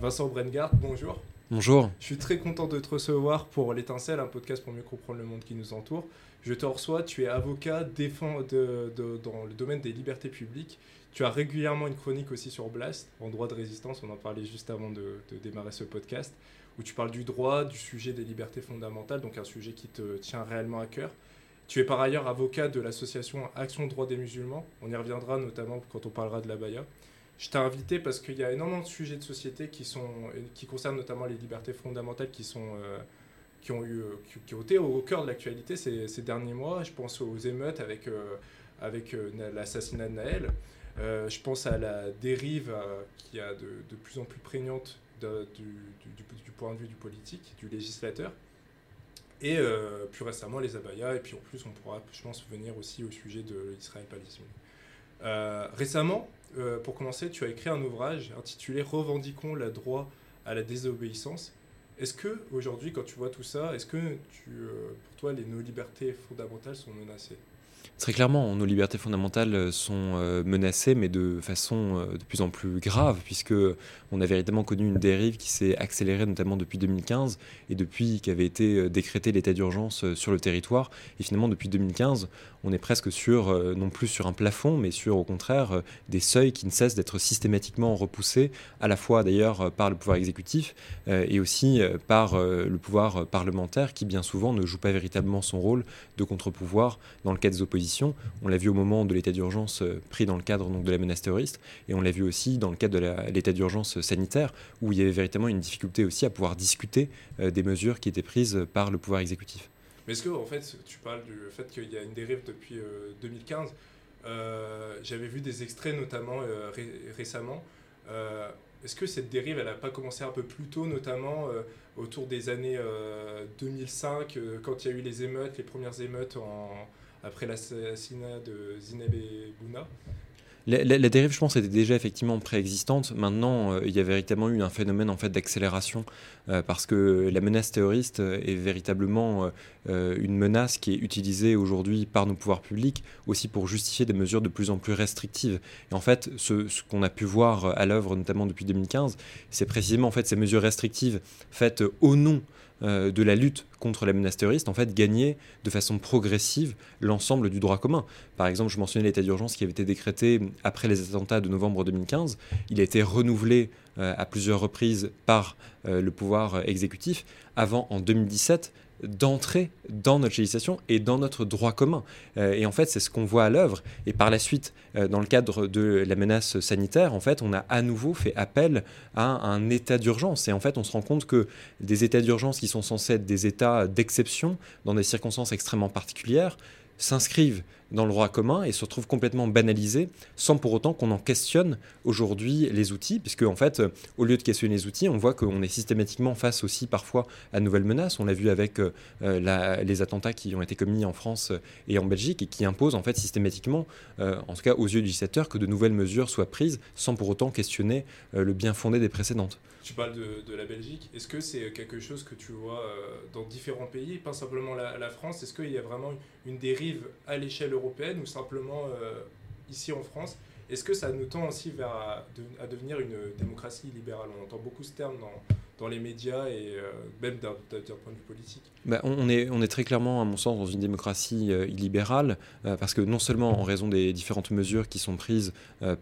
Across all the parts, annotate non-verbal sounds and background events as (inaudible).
Vincent Brengard, bonjour. Bonjour. Je suis très content de te recevoir pour L'étincelle, un podcast pour mieux comprendre le monde qui nous entoure. Je te reçois, tu es avocat défend de, dans le domaine des libertés publiques. Tu as régulièrement une chronique aussi sur Blast, en droit de résistance, on en parlait juste avant de, de démarrer ce podcast, où tu parles du droit, du sujet des libertés fondamentales, donc un sujet qui te tient réellement à cœur. Tu es par ailleurs avocat de l'association Action Droit des musulmans. On y reviendra notamment quand on parlera de la Baïa. Je t'ai invité parce qu'il y a énormément de sujets de société qui, sont, qui concernent notamment les libertés fondamentales qui, sont, euh, qui, ont, eu, qui, ont été au cœur de l'actualité ces, derniers mois. Je pense aux émeutes avec, euh, avec euh, l'assassinat de Naël. je pense à la dérive qui est de, de, plus en plus prégnante du, du, point de vue du politique, du législateur. Et plus récemment, les abayas. Et puis en plus, on pourra, je pense, venir aussi au sujet de l'Israël-Palestine. récemment, euh, pour commencer, tu as écrit un ouvrage intitulé Revendiquons le droit à la désobéissance. Est-ce que aujourd'hui, quand tu vois tout ça, est-ce que tu, euh, pour toi, les nos libertés fondamentales sont menacées? Très clairement, nos libertés fondamentales sont euh, menacées, mais de façon euh, de plus en plus grave, puisque on a véritablement connu une dérive qui s'est accélérée notamment depuis 2015 et depuis qu'avait été euh, décrété l'état d'urgence sur le territoire. Et finalement, depuis 2015, on est presque sur, non plus sur un plafond, mais sur au contraire des seuils qui ne cessent d'être systématiquement repoussés, à la fois d'ailleurs par le pouvoir exécutif et aussi par le pouvoir parlementaire, qui bien souvent ne joue pas véritablement son rôle de contre-pouvoir dans le cas des oppositions on l'a vu au moment de l'état d'urgence euh, pris dans le cadre donc, de la menace terroriste, et on l'a vu aussi dans le cadre de l'état d'urgence sanitaire, où il y avait véritablement une difficulté aussi à pouvoir discuter euh, des mesures qui étaient prises par le pouvoir exécutif. Mais est-ce que, en fait, tu parles du fait qu'il y a une dérive depuis 2015 euh, J'avais vu des extraits notamment récemment. Est-ce que cette dérive, elle n'a pas commencé un peu plus tôt, notamment autour des années 2005, quand il y a eu les émeutes, les premières émeutes en, après l'assassinat de Zineb Bouna. La, dérive, je pense, était déjà effectivement préexistante. Maintenant, euh, il y a véritablement eu un phénomène en fait d'accélération euh, parce que la menace terroriste est véritablement euh, une menace qui est utilisée aujourd'hui par nos pouvoirs publics aussi pour justifier des mesures de plus en plus restrictives. Et en fait, ce, ce qu'on a pu voir à l'œuvre, notamment depuis 2015, c'est précisément en fait ces mesures restrictives faites au nom euh, de la lutte contre la menace terroriste, en fait, gagner de façon progressive l'ensemble du droit commun. Par exemple, je mentionnais l'état d'urgence qui avait été décrété après les attentats de novembre 2015. Il a été renouvelé euh, à plusieurs reprises par euh, le pouvoir exécutif avant, en 2017, d'entrer dans notre législation et dans notre droit commun. Euh, et en fait, c'est ce qu'on voit à l'œuvre. Et par la suite, euh, dans le cadre de la menace sanitaire, en fait, on a à nouveau fait appel à un état d'urgence. Et en fait, on se rend compte que des états d'urgence qui sont censés être des états d'exception dans des circonstances extrêmement particulières s'inscrivent dans le droit commun et se retrouvent complètement banalisés sans pour autant qu'on en questionne aujourd'hui les outils, puisque en fait, au lieu de questionner les outils, on voit qu'on est systématiquement face aussi parfois à nouvelles menaces. On l'a vu avec euh, les attentats qui ont été commis en France et en Belgique et qui imposent en fait systématiquement, euh, en tout cas aux yeux du législateur, que de nouvelles mesures soient prises sans pour autant questionner euh, le bien fondé des précédentes. Tu parles de, la Belgique. Est-ce que c'est quelque chose que tu vois dans différents pays, pas simplement la, la France? Est-ce qu'il y a vraiment une dérive à l'échelle européenne ou simplement euh, ici en France. Est-ce que ça nous tend aussi vers à, devenir une démocratie libérale? On entend beaucoup ce terme dans, dans les médias et euh, même d'un point de vue politique. Bah, on, est, on est très clairement, à mon sens, dans une démocratie euh, illibérale, parce que non seulement en raison des différentes mesures qui sont prises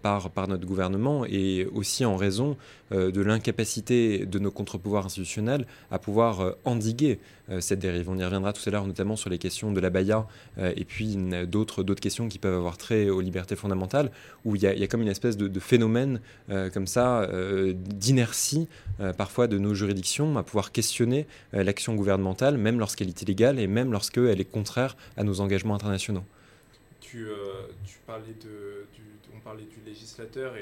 par, par notre gouvernement, et aussi en raison de l'incapacité de nos contre-pouvoirs institutionnels à pouvoir endiguer euh, cette dérive. On y reviendra tout à l'heure, notamment sur les questions de la Baïa euh, et puis d'autres questions qui peuvent avoir trait aux libertés fondamentales, où il y a, comme une espèce de, phénomène euh, comme ça d'inertie parfois de nos juridictions à pouvoir questionner l'action gouvernementale, même lorsqu'elle est illégale et même lorsqu'elle est contraire à nos engagements internationaux. Tu, tu parlais de, du, on parlait du législateur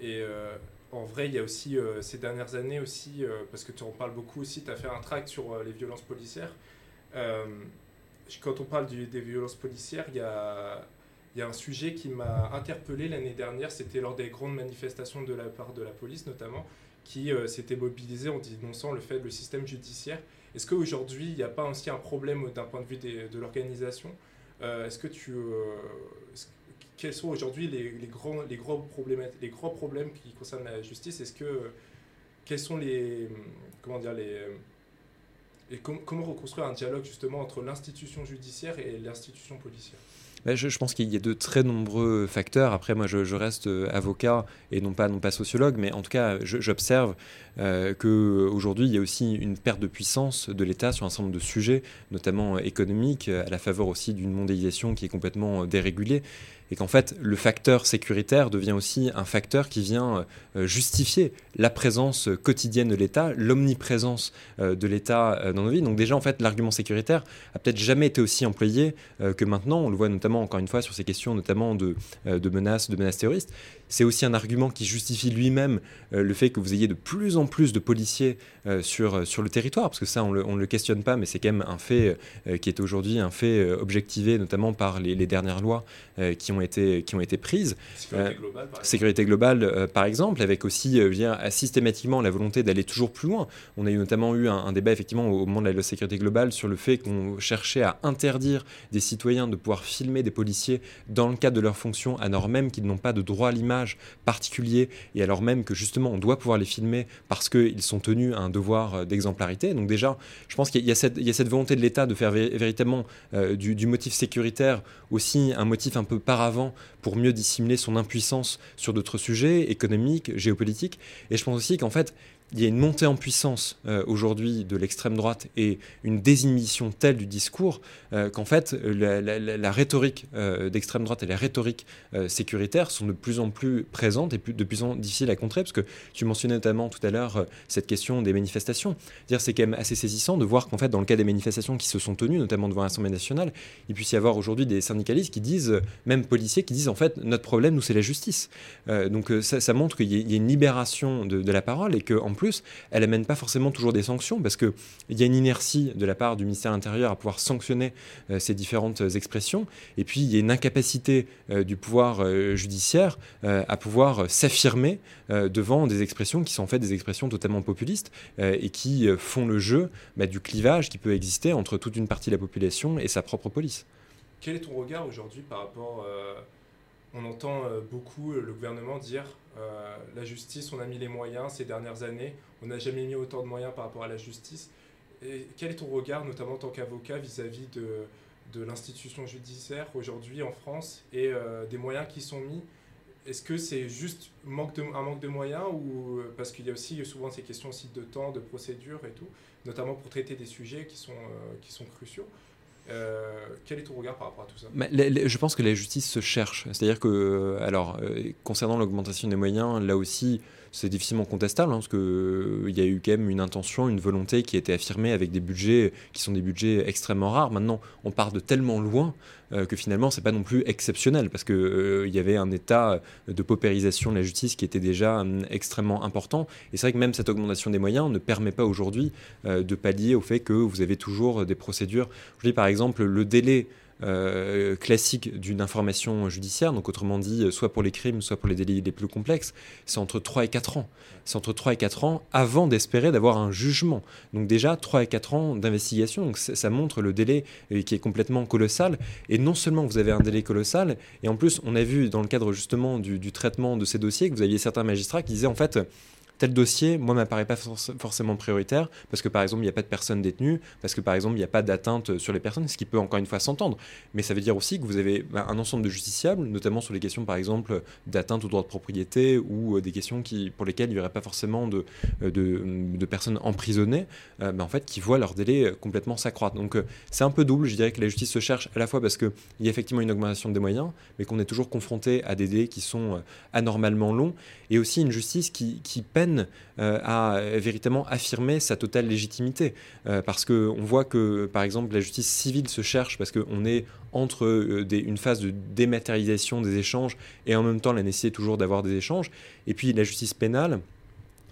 et en vrai, il y a aussi euh, ces dernières années aussi, euh, parce que tu en parles beaucoup aussi, tu as fait un tract sur euh, les violences policières. quand on parle des violences policières, il y a, un sujet qui m'a interpellé l'année dernière, c'était lors des grandes manifestations de la part de la police notamment, qui s'était mobilisé en dénonçant le faible système judiciaire. Est-ce qu'aujourd'hui, il n'y a pas aussi un problème d'un point de vue de l'organisation? Est-ce que tu quels sont aujourd'hui les, grands, les, gros problèmes, les gros problèmes qui concernent la justice? Est-ce que quels sont les comment dire les et comment reconstruire un dialogue justement entre l'institution judiciaire et l'institution policière? Bah, je, pense qu'il y a de très nombreux facteurs. Après, moi, je, reste euh, avocat et non pas, non pas sociologue, mais en tout cas, j'observe euh, qu'aujourd'hui, il y a aussi une perte de puissance de l'État sur un certain nombre de sujets, notamment économiques, à la faveur aussi d'une mondialisation qui est complètement dérégulée et qu'en fait le facteur sécuritaire devient aussi un facteur qui vient euh, justifier la présence quotidienne de l'État, l'omniprésence euh, de l'État euh, dans nos vies. Donc déjà en fait l'argument sécuritaire a peut-être jamais été aussi employé que maintenant. On le voit notamment encore une fois sur ces questions notamment de, de menaces, de menaces terroristes. C'est aussi un argument qui justifie lui-même le fait que vous ayez de plus en plus de policiers sur, sur le territoire, parce que ça on ne le, questionne pas, mais c'est quand même un fait qui est aujourd'hui un fait objectivé notamment par les, les dernières lois qui ont été, qui ont été prises. Sécurité euh, globale, par Sécurité globale, euh, par exemple, avec aussi euh, systématiquement la volonté d'aller toujours plus loin. On a eu notamment eu un, débat effectivement au moment de la loi sécurité globale sur le fait qu'on cherchait à interdire des citoyens de pouvoir filmer des policiers dans le cadre de leur fonction, alors même qu'ils n'ont pas de droit à l'image particulier et alors même que justement on doit pouvoir les filmer parce qu'ils sont tenus à un devoir d'exemplarité. Donc déjà, je pense qu'il y, a cette volonté de l'État de faire véritablement du, du, motif sécuritaire aussi un motif un peu paravent pour mieux dissimuler son impuissance sur d'autres sujets économiques, géopolitiques. Et je pense aussi qu'en fait, il y a une montée en puissance euh, aujourd'hui de l'extrême droite et une désinhibition telle du discours euh, qu'en fait la, rhétorique euh, d'extrême droite et la rhétorique sécuritaire sont de plus en plus présentes et de plus en plus difficiles à contrer parce que tu mentionnais notamment tout à l'heure cette question des manifestations. C'est quand même assez saisissant de voir qu'en fait dans le cas des manifestations qui se sont tenues, notamment devant l'Assemblée nationale, il puisse y avoir aujourd'hui des syndicalistes qui disent, même policiers qui disent en fait notre problème nous c'est la justice. donc ça, montre qu'il y, a une libération de, de la parole et que en plus, elle amène pas forcément toujours des sanctions parce qu'il y a une inertie de la part du ministère de l'Intérieur à pouvoir sanctionner euh, ces différentes expressions. Et puis, il y a une incapacité euh, du pouvoir euh, judiciaire à pouvoir s'affirmer devant des expressions qui sont en fait des expressions totalement populistes et qui font le jeu bah, du clivage qui peut exister entre toute une partie de la population et sa propre police. Quel est ton regard aujourd'hui par rapport on entend euh, beaucoup le gouvernement dire euh, la justice, on a mis les moyens ces dernières années, on n'a jamais mis autant de moyens par rapport à la justice. Et quel est ton regard, notamment en tant qu'avocat, vis-à-vis de, de l'institution judiciaire aujourd'hui en France et euh, des moyens qui sont mis? Est-ce que c'est juste manque de, un manque de moyens ou parce qu'il y a aussi souvent ces questions aussi de temps, de procédure et tout, notamment pour traiter des sujets qui sont, qui sont cruciaux? Euh, quel est ton regard par rapport à tout ça? Je pense que la justice se cherche. C'est-à-dire que, euh, alors, euh, concernant l'augmentation des moyens, là aussi, c'est difficilement contestable, hein, parce qu'il y a eu quand même une intention, une volonté qui a été affirmée avec des budgets qui sont des budgets extrêmement rares. Maintenant, on part de tellement loin que finalement, c'est pas non plus exceptionnel, parce qu'il il y avait un état de paupérisation de la justice qui était déjà hum, extrêmement important. Et c'est vrai que même cette augmentation des moyens ne permet pas aujourd'hui de pallier au fait que vous avez toujours des procédures. Je dis par exemple, le délai euh, classique d'une information judiciaire, donc autrement dit, soit pour les crimes, soit pour les délits les plus complexes, c'est entre 3 et 4 ans. C'est entre 3 et 4 ans avant d'espérer d'avoir un jugement. Donc déjà, 3 et 4 ans d'investigation, donc ça montre le délai euh, qui est complètement colossal. Et non seulement vous avez un délai colossal, et en plus, on a vu dans le cadre justement du, du traitement de ces dossiers que vous aviez certains magistrats qui disaient en fait, tel dossier, moi, m'apparaît pas forcément prioritaire parce que, par exemple, il n'y a pas de personnes détenues, parce que, par exemple, il n'y a pas d'atteinte sur les personnes, ce qui peut encore une fois s'entendre. Mais ça veut dire aussi que vous avez bah, un ensemble de justiciables, notamment sur les questions, par exemple, d'atteinte au droit de propriété ou euh, des questions qui, pour lesquelles il n'y aurait pas forcément de, euh, de, personnes emprisonnées, euh, bah, en fait, qui voient leur délai complètement s'accroître. Donc, c'est un peu double. Je dirais que la justice se cherche à la fois parce qu'il y a effectivement une augmentation des moyens, mais qu'on est toujours confronté à des délais qui sont anormalement longs, et aussi une justice qui peine euh, à véritablement affirmer sa totale légitimité. Euh, parce qu'on voit que, par exemple, la justice civile se cherche parce qu'on est entre euh, une phase de dématérialisation des échanges et en même temps la nécessité toujours d'avoir des échanges. Et puis la justice pénale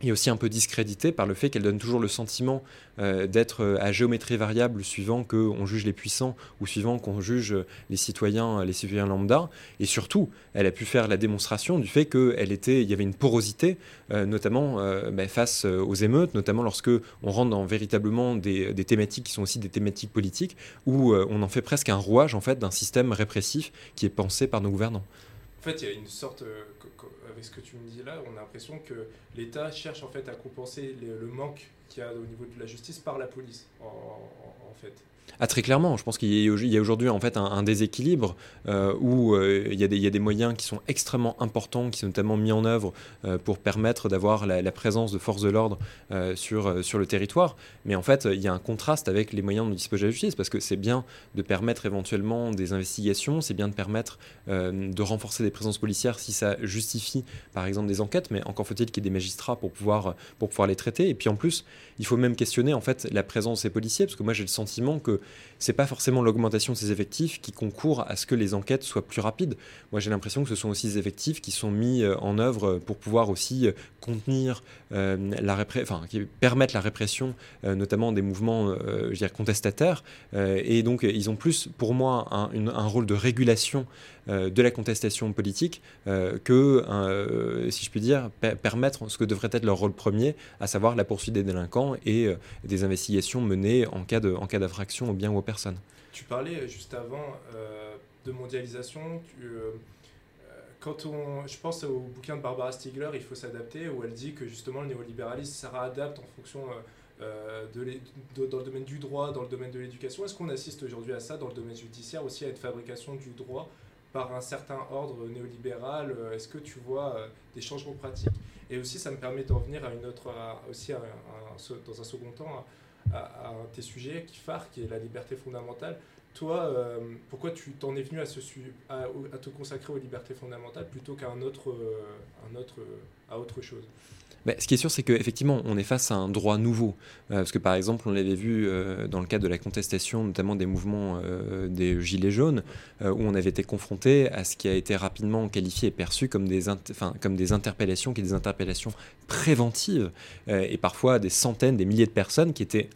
et aussi un peu discrédité par le fait qu'elle donne toujours le sentiment euh, d'être euh, à géométrie variable suivant qu'on juge les puissants ou suivant qu'on juge les citoyens, les citoyens lambda. Et surtout, elle a pu faire la démonstration du fait qu'il y avait une porosité, euh, notamment bah, face aux émeutes, notamment lorsque on rentre dans véritablement des, des, thématiques qui sont aussi des thématiques politiques, où on en fait presque un rouage en fait d'un système répressif qui est pensé par nos gouvernants. En fait, il y a une sorte, avec ce que tu me dis là, on a l'impression que l'État cherche en fait à compenser le manque qu'il y a au niveau de la justice par la police, en fait. Ah, très clairement, je pense qu'il y a aujourd'hui en fait un, déséquilibre euh, où euh, il, y a des, moyens qui sont extrêmement importants, qui sont notamment mis en œuvre euh, pour permettre d'avoir la, présence de forces de l'ordre sur, sur le territoire. Mais en fait, il y a un contraste avec les moyens dont dispose la justice, parce que c'est bien de permettre éventuellement des investigations, c'est bien de permettre de renforcer des présences policières si ça justifie par exemple des enquêtes, mais encore faut-il qu'il y ait des magistrats pour pouvoir, pour pouvoir les traiter. Et puis en plus, il faut même questionner en fait la présence des policiers, parce que moi j'ai le sentiment que c'est pas forcément l'augmentation de ces effectifs qui concourt à ce que les enquêtes soient plus rapides. Moi, j'ai l'impression que ce sont aussi des effectifs qui sont mis euh, en œuvre pour pouvoir aussi euh, contenir euh, la répression, enfin, qui permettent la répression, notamment des mouvements, je contestataires. et donc, ils ont plus, pour moi, un rôle de régulation de la contestation politique que, si je puis dire, permettre ce que devrait être leur rôle premier, à savoir la poursuite des délinquants et des investigations menées en cas d'infraction bien ou aux personnes. Tu parlais euh, juste avant euh, de mondialisation. Euh, quand on, je pense au bouquin de Barbara Stiegler, Il faut s'adapter, où elle dit que justement le néolibéralisme, ça réadapte en fonction de, dans le domaine du droit, dans le domaine de l'éducation. Est-ce qu'on assiste aujourd'hui à ça dans le domaine judiciaire aussi, à une fabrication du droit par un certain ordre néolibéral Est-ce que tu vois des changements pratiques? Et aussi, ça me permet d'en venir à une autre, aussi dans un second temps, à, un tes sujets qui phare, qui est la liberté fondamentale. Toi, euh, pourquoi tu t'en es venu à, te consacrer aux libertés fondamentales plutôt qu'à euh, un autre, à autre chose? Bah, ce qui est sûr, c'est qu'effectivement, on est face à un droit nouveau. Euh, parce que par exemple, on l'avait vu dans le cadre de la contestation, notamment des mouvements des Gilets jaunes, où on avait été confronté à ce qui a été rapidement qualifié et perçu comme des, comme des interpellations, qui des interpellations préventives, et parfois des centaines, des milliers de personnes qui étaient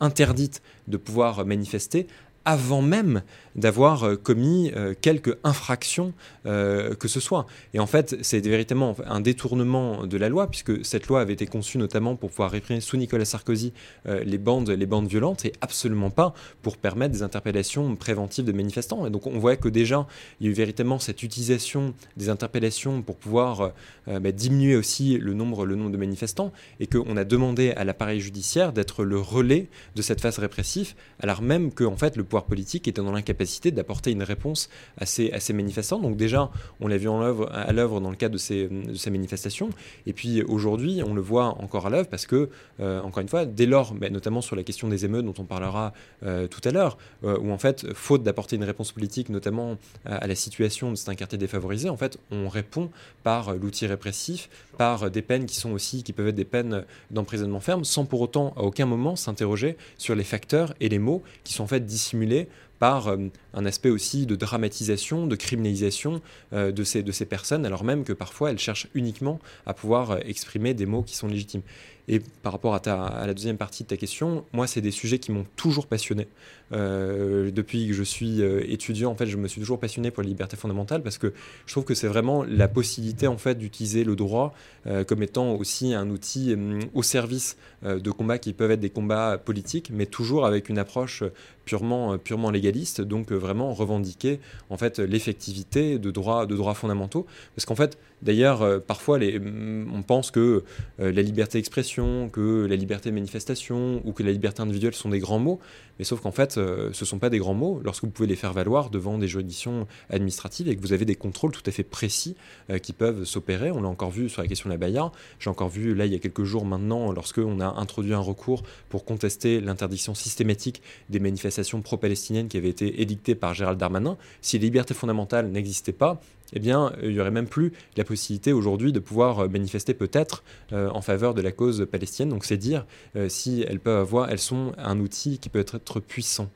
interdites de pouvoir manifester avant même d'avoir euh, commis euh, quelques infractions euh, que ce soit. Et en fait, c'est véritablement un détournement de la loi, puisque cette loi avait été conçue notamment pour pouvoir réprimer sous Nicolas Sarkozy les, bandes, les bandes violentes, et absolument pas pour permettre des interpellations préventives de manifestants. Et donc on voit que déjà, il y a eu véritablement cette utilisation des interpellations pour pouvoir bah, diminuer aussi le nombre, le nombre de manifestants, et qu'on a demandé à l'appareil judiciaire d'être le relais de cette phase répressive, alors même que en fait, le pouvoir politique était dans l'incapacité d'apporter une réponse à ces, à manifestants. Donc déjà, on l'a vu en œuvre, à l'œuvre dans le cadre de ces, de ces manifestations. Et puis aujourd'hui, on le voit encore à l'œuvre parce que, euh, encore une fois, dès lors, mais notamment sur la question des émeutes dont on parlera euh, tout à l'heure, euh, où en fait, faute d'apporter une réponse politique, notamment à, la situation de certains quartiers défavorisés, en fait, on répond par l'outil répressif, par des peines qui sont aussi, qui peuvent être des peines d'emprisonnement ferme, sans pour autant à aucun moment s'interroger sur les facteurs et les mots qui sont en fait dissimulés par euh, un aspect aussi de dramatisation, de criminalisation euh, de, ces, de ces personnes, alors même que parfois elles cherchent uniquement à pouvoir euh, exprimer des mots qui sont légitimes. Et par rapport à, ta, à la deuxième partie de ta question, moi, c'est des sujets qui m'ont toujours passionné. depuis que je suis étudiant, en fait, je me suis toujours passionné pour la liberté fondamentale parce que je trouve que c'est vraiment la possibilité, en fait, d'utiliser le droit comme étant aussi un outil au service de combats qui peuvent être des combats politiques, mais toujours avec une approche purement, purement légaliste. Donc, vraiment revendiquer en fait l'effectivité de droits de droits fondamentaux. Parce qu'en fait d'ailleurs euh, parfois les, mm, on pense que euh, la liberté d'expression que la liberté de manifestation ou que la liberté individuelle sont des grands mots. Mais sauf qu'en fait euh, ce sont pas des grands mots. Lorsque vous pouvez les faire valoir devant des juridictions administratives et que vous avez des contrôles tout à fait précis qui peuvent s'opérer on l'a encore vu sur la question de la Baïa j'ai encore vu là il y a quelques jours maintenant lorsque on a introduit un recours pour contester l'interdiction systématique des manifestations pro-palestiniennes qui avaient été par Gérald Darmanin, si les libertés fondamentales n'existaient pas, eh bien, il n'y aurait même plus la possibilité aujourd'hui de pouvoir euh, manifester peut-être euh, en faveur de la cause palestinienne. Donc, c'est dire euh, si elles peuvent avoir, elles sont un outil qui peut être, puissant.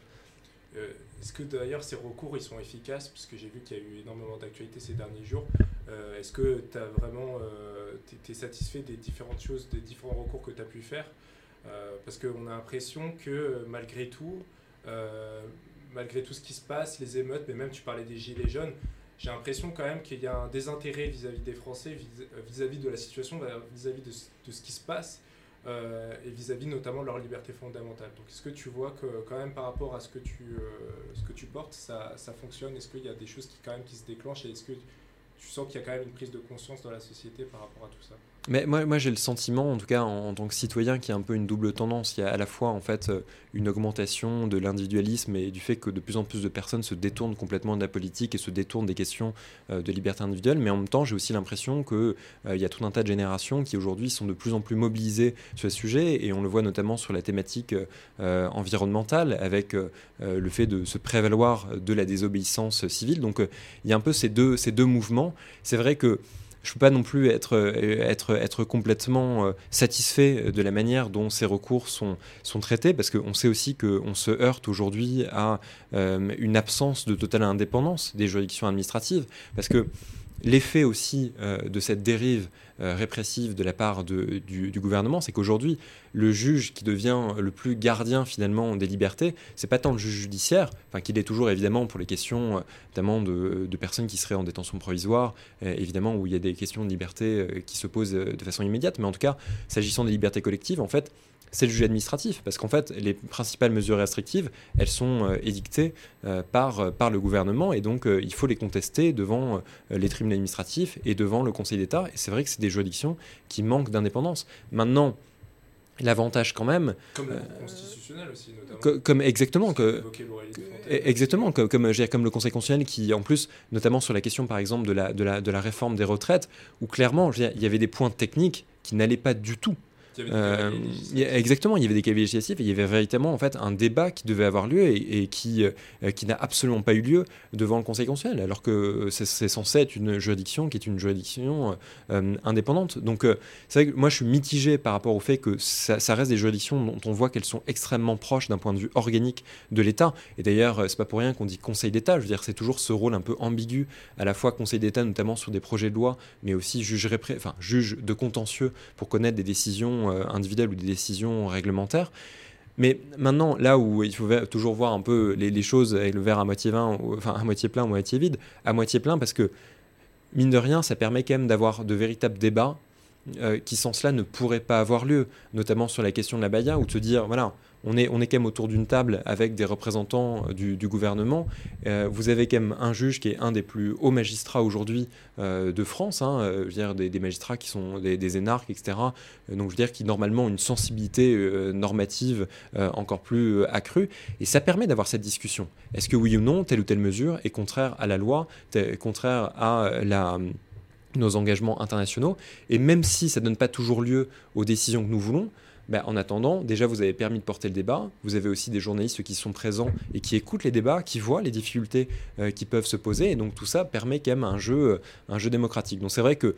Est-ce que d'ailleurs ces recours ils sont efficaces? Puisque j'ai vu qu'il y a eu énormément d'actualités ces derniers jours. Est-ce que tu vraiment es satisfait des différentes choses, des différents recours que tu as pu faire? Parce qu'on a l'impression que malgré tout, malgré tout ce qui se passe, les émeutes, mais même tu parlais des gilets jaunes, j'ai l'impression quand même qu'il y a un désintérêt vis-à-vis des Français, vis-à-vis de la situation, vis-à-vis de, ce qui se passe, euh, et vis-à-vis notamment de leur liberté fondamentale. Donc est-ce que tu vois que quand même par rapport à ce que tu, euh, ce que tu portes, ça, ça fonctionne? Est-ce qu'il y a des choses qui quand même qui se déclenchent? Et est-ce que tu sens qu'il y a quand même une prise de conscience dans la société par rapport à tout ça? Mais moi, moi j'ai le sentiment, en tout cas en, tant que citoyen, qu'il y a un peu une double tendance. Il y a à la fois en fait euh, une augmentation de l'individualisme et du fait que de plus en plus de personnes se détournent complètement de la politique et se détournent des questions euh, de liberté individuelle. Mais en même temps, j'ai aussi l'impression qu'il euh, y a tout un tas de générations qui aujourd'hui sont de plus en plus mobilisées sur ce sujet et on le voit notamment sur la thématique environnementale avec le fait de se prévaloir de la désobéissance civile. Donc il y a un peu ces deux, ces deux mouvements. C'est vrai que je ne peux pas non plus être, euh, complètement euh, satisfait de la manière dont ces recours sont, sont traités, parce qu'on sait aussi qu'on se heurte aujourd'hui à euh, une absence de totale indépendance des juridictions administratives, parce que l'effet aussi de cette dérive répressive de la part de, du, gouvernement, c'est qu'aujourd'hui, le juge qui devient le plus gardien finalement des libertés, c'est pas tant le juge judiciaire, enfin qu'il est toujours évidemment pour les questions notamment de, de, personnes qui seraient en détention provisoire, évidemment où il y a des questions de liberté qui se posent de façon immédiate, mais en tout cas, s'agissant des libertés collectives, en fait, c'est le juge administratif, parce qu'en fait, les principales mesures restrictives, elles sont euh, édictées euh, par, euh, par le gouvernement, et donc il faut les contester devant les tribunaux administratifs et devant le Conseil d'État, et c'est vrai que c'est des juridictions qui manquent d'indépendance. Maintenant, L'avantage quand même. Comme aussi, notamment. comme exactement que, exactement comme, comme, comme le Conseil constitutionnel qui, en plus, notamment sur la question par exemple de la, de la, de la réforme des retraites, où clairement il y avait des points techniques qui n'allaient pas du tout euh, exactement, il y avait des cavaliers législatifs et il y avait véritablement en fait un débat qui devait avoir lieu et, qui, euh, qui n'a absolument pas eu lieu devant le Conseil constitutionnel, alors que c'est censé être une juridiction qui est une juridiction euh, indépendante. Donc c'est vrai que moi je suis mitigé par rapport au fait que ça, ça reste des juridictions dont on voit qu'elles sont extrêmement proches d'un point de vue organique de l'État. Et d'ailleurs, c'est pas pour rien qu'on dit Conseil d'État. Je veux dire, c'est toujours ce rôle un peu ambigu, à la fois Conseil d'État, notamment sur des projets de loi, mais aussi juge, enfin, juge de contentieux pour connaître des décisions euh, individuelles ou des décisions réglementaires. Mais maintenant, là où il faut toujours voir un peu les, choses avec le verre à moitié, vin, enfin, à moitié plein ou à moitié vide, à moitié plein parce que, mine de rien, ça permet quand même d'avoir de véritables débats euh, qui, sans cela, ne pourraient pas avoir lieu, notamment sur la question de la Baïa, ou de se dire, voilà, on est, on est quand même autour d'une table avec des représentants euh, du, gouvernement. Euh, vous avez quand même un juge qui est un des plus hauts magistrats aujourd'hui euh, de France, hein, je des, magistrats qui sont des, énarques, etc. donc je veux dire qui normalement ont une sensibilité normative encore plus accrue. Et ça permet d'avoir cette discussion. Est-ce que oui ou non, telle ou telle mesure est contraire à la loi, contraire à nos engagements internationaux? Et même si ça ne donne pas toujours lieu aux décisions que nous voulons, ben, en attendant, déjà, vous avez permis de porter le débat. Vous avez aussi des journalistes qui sont présents et qui écoutent les débats, qui voient les difficultés euh, qui peuvent se poser. Et donc, tout ça permet quand même un jeu, euh, un jeu démocratique. Donc, c'est vrai que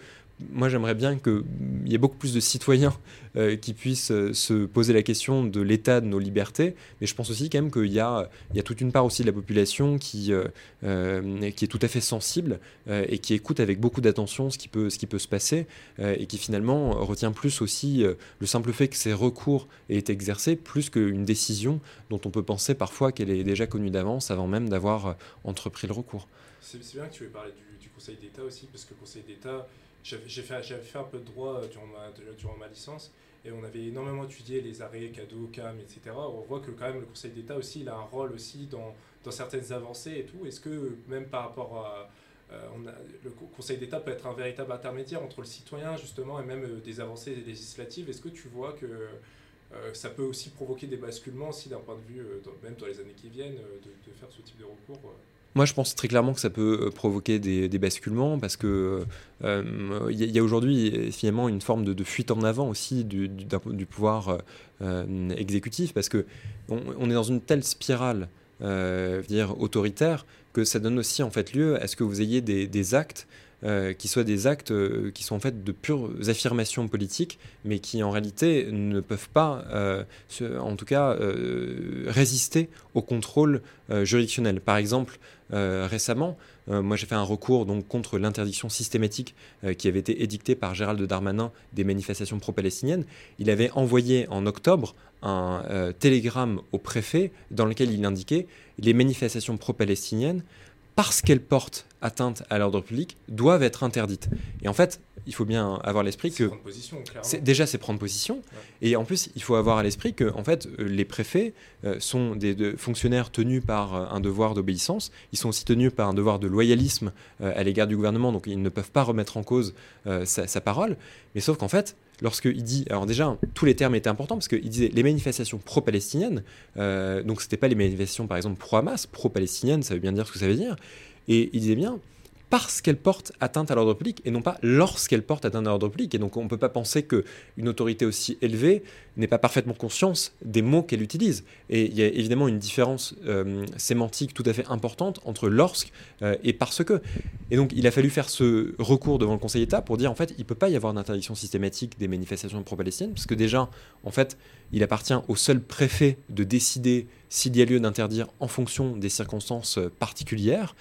moi, j'aimerais bien qu'il y ait beaucoup plus de citoyens euh, qui puissent euh, se poser la question de l'état de nos libertés. Mais je pense aussi quand même qu'il y a, toute une part aussi de la population qui, euh, est tout à fait sensible et qui écoute avec beaucoup d'attention ce, qui peut, ce qui peut se passer et qui finalement retient plus aussi le simple fait que ces recours aient été exercés plus qu'une décision dont on peut penser parfois qu'elle est déjà connue d'avance avant même d'avoir entrepris le recours. C'est bien que tu aies parlé du, du Conseil d'État aussi, parce que le Conseil d'État j'ai fait, fait un peu de droit euh, durant ma, durant ma licence et on avait énormément étudié les arrêts, cadeaux, CAM, etc. On voit que quand même le Conseil d'État aussi, il a un rôle aussi dans, dans certaines avancées et tout. Est-ce que même par rapport à... Euh, le Conseil d'État peut être un véritable intermédiaire entre le citoyen justement et même euh, des avancées législatives? Est-ce que tu vois que ça peut aussi provoquer des basculements aussi d'un point de vue, même dans les années qui viennent, de faire ce type de recours moi, je pense très clairement que ça peut euh, provoquer des, basculements parce que euh, il y a, aujourd'hui finalement une forme de, fuite en avant aussi du, pouvoir euh, exécutif parce que on, est dans une telle spirale autoritaire que ça donne aussi en fait lieu à ce que vous ayez des, actes qui soient des actes qui sont en fait de pures affirmations politiques, mais qui en réalité ne peuvent pas, euh, en tout cas, résister au contrôle juridictionnel. Par exemple, récemment, moi j'ai fait un recours donc contre l'interdiction systématique qui avait été édictée par Gérald Darmanin des manifestations pro-palestiniennes. Il avait envoyé en octobre un télégramme au préfet dans lequel il indiquait les manifestations pro-palestiniennes parce qu'elles portent atteinte à l'ordre public doivent être interdites. Et en fait, il faut bien avoir l'esprit que c'est déjà c'est prendre position. Et en plus il faut avoir à l'esprit que en fait euh, les préfets euh, sont des fonctionnaires tenus par euh, un devoir d'obéissance. Ils sont aussi tenus par un devoir de loyalisme à l'égard du gouvernement. Donc ils ne peuvent pas remettre en cause sa, sa, parole. Mais sauf qu'en fait lorsqu'il dit alors déjà tous les termes étaient importants parce qu'il disait les manifestations pro-palestiniennes donc c'était pas les manifestations par exemple pro-Hamas pro-palestiniennes ça veut bien dire ce que ça veut dire et il disait bien parce qu'elle porte atteinte à l'ordre public et non pas lorsqu'elle porte atteinte à l'ordre public. Et donc on ne peut pas penser qu'une autorité aussi élevée n'ait pas parfaitement conscience des mots qu'elle utilise. Et il y a évidemment une différence euh, sémantique tout à fait importante entre lorsque euh, et parce que. Et donc il a fallu faire ce recours devant le Conseil d'État pour dire en fait il ne peut pas y avoir d'interdiction systématique des manifestations pro-palestiniennes parce que déjà en fait il appartient au seul préfet de décider s'il y a lieu d'interdire en fonction des circonstances euh, particulières.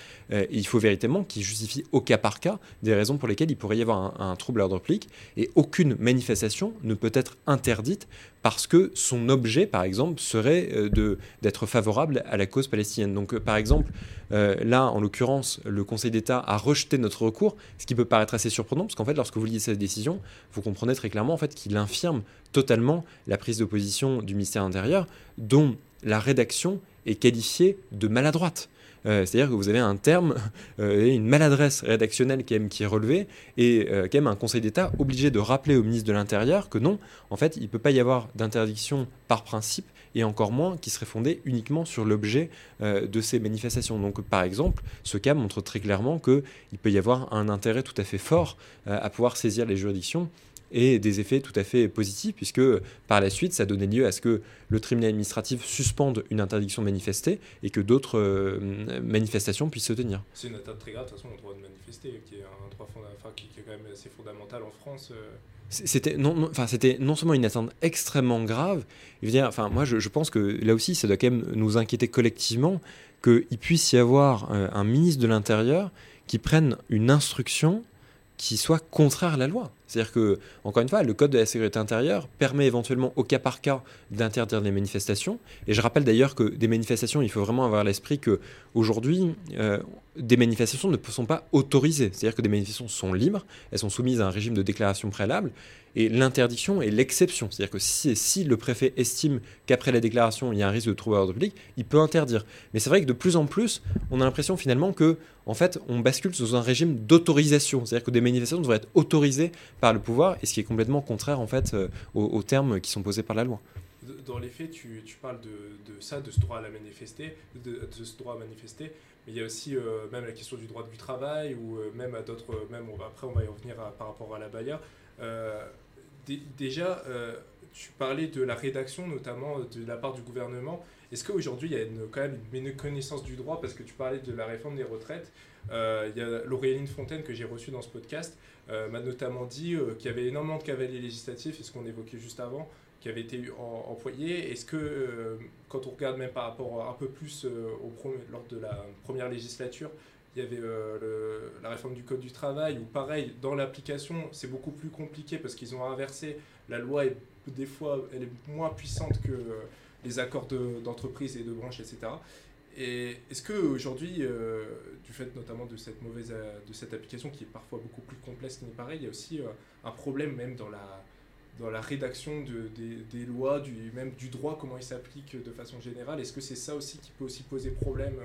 il faut véritablement qu'il justifie au cas par cas des raisons pour lesquelles il pourrait y avoir un, un trouble à l'ordre public. Et aucune manifestation ne peut être interdite parce que son objet, par exemple, serait euh, d'être favorable à la cause palestinienne. Donc, euh, par exemple, euh, là, en l'occurrence, le Conseil d'État a rejeté notre recours, ce qui peut paraître assez surprenant, parce qu'en fait, lorsque vous lisez cette décision, vous comprenez très clairement en fait, qu'il infirme totalement la prise de position du ministère intérieur, dont la rédaction est qualifiée de maladroite. Euh, c'est-à-dire que vous avez un terme (laughs) euh, et une maladresse rédactionnelle qui est, relevée et euh, quand même un Conseil d'État obligé de rappeler au ministre de l'Intérieur que non, en fait, il ne peut pas y avoir d'interdiction par principe et encore moins qui serait fondée uniquement sur l'objet de ces manifestations. Donc par exemple, ce cas montre très clairement qu'il peut y avoir un intérêt tout à fait fort à pouvoir saisir les juridictions et des effets tout à fait positifs, puisque par la suite, ça donnait lieu à ce que le tribunal administratif suspende une interdiction de manifester et que d'autres euh, manifestations puissent se tenir. C'est une atteinte très grave, de toute façon, au droit de manifester, qui est un droit qui, est quand même assez fondamental en France. Euh. C'était non, enfin, c'était non seulement une atteinte extrêmement grave, je veux dire, enfin, moi je, je, pense que là aussi ça doit quand même nous inquiéter collectivement qu'il puisse y avoir euh, un ministre de l'Intérieur qui prenne une instruction qui soit contraire à la loi. C'est-à-dire que, encore une fois, le Code de la sécurité intérieure permet éventuellement au cas par cas d'interdire des manifestations. Et je rappelle d'ailleurs que des manifestations, il faut vraiment avoir l'esprit que aujourd'hui, euh, des manifestations ne sont pas autorisées. C'est-à-dire que des manifestations sont libres, elles sont soumises à un régime de déclaration préalable, et l'interdiction est l'exception. C'est-à-dire que si, le préfet estime qu'après la déclaration, il y a un risque de trouble à l'ordre public, il peut interdire. Mais c'est vrai que de plus en plus, on a l'impression finalement que, en fait, on bascule sous un régime d'autorisation. C'est-à-dire que des manifestations devraient être autorisées par le pouvoir, et ce qui est complètement contraire en fait euh, aux, termes qui sont posés par la loi. Dans les faits, tu, parles de, ça, de ce droit à la manifester, de, ce droit à manifester, mais il y a aussi euh, même la question du droit du travail ou euh, même à d'autres, même après on va y revenir par rapport à la Baïa. déjà, tu parlais de la rédaction notamment de la part du gouvernement. Est-ce qu'aujourd'hui il y a quand même une méconnaissance du droit? Parce que tu parlais de la réforme des retraites il y a Lauréline Fontaine que j'ai reçue dans ce podcast euh, m'a notamment dit euh, qu'il y avait énormément de cavaliers législatifs, et ce qu'on évoquait juste avant, qui avaient été employés. Est-ce que, euh, quand on regarde même par rapport un peu plus au lors de la première législature, il y avait la réforme du Code du travail, où pareil, dans l'application, c'est beaucoup plus compliqué parce qu'ils ont inversé. La loi est des fois, elle est moins puissante que les accords d'entreprise et de branche, etc. Et est-ce qu'aujourd'hui, euh, du fait notamment de cette mauvaise euh, de cette application qui est parfois beaucoup plus complexe qu'il n'est pareil, il y a aussi euh, un problème même dans la, dans la rédaction de, des, lois, du, même du droit, comment il s'applique de façon générale. Est-ce que c'est ça aussi qui peut aussi poser problème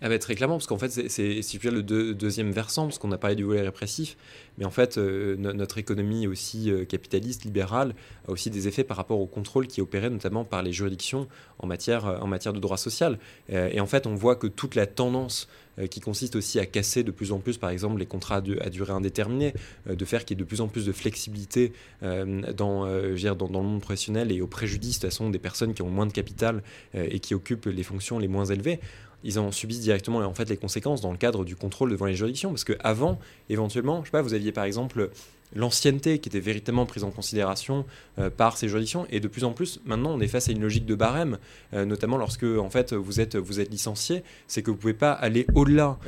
ah bah, très clairement, parce qu'en fait, c'est si le deuxième versant, parce qu'on a parlé du volet répressif, mais en fait, euh, notre économie aussi euh, capitaliste, libérale, a aussi des effets par rapport au contrôle qui est opéré notamment par les juridictions en matière, euh, en matière de droit social. et en fait, on voit que toute la tendance qui consiste aussi à casser de plus en plus, par exemple, les contrats à durée indéterminée, de faire qu'il y ait de plus en plus de flexibilité dans, dans, dans, le monde professionnel et au préjudice de toute façon des personnes qui ont moins de capital et qui occupent les fonctions les moins élevées ils en subissent directement en fait les conséquences dans le cadre du contrôle devant les juridictions. Parce qu'avant, éventuellement, je sais pas, vous aviez par exemple l'ancienneté qui était véritablement prise en considération euh, par ces juridictions. Et de plus en plus, maintenant, on est face à une logique de barème, euh, notamment lorsque en fait, vous, êtes, vous êtes licencié, c'est que vous ne pouvez pas aller au-delà.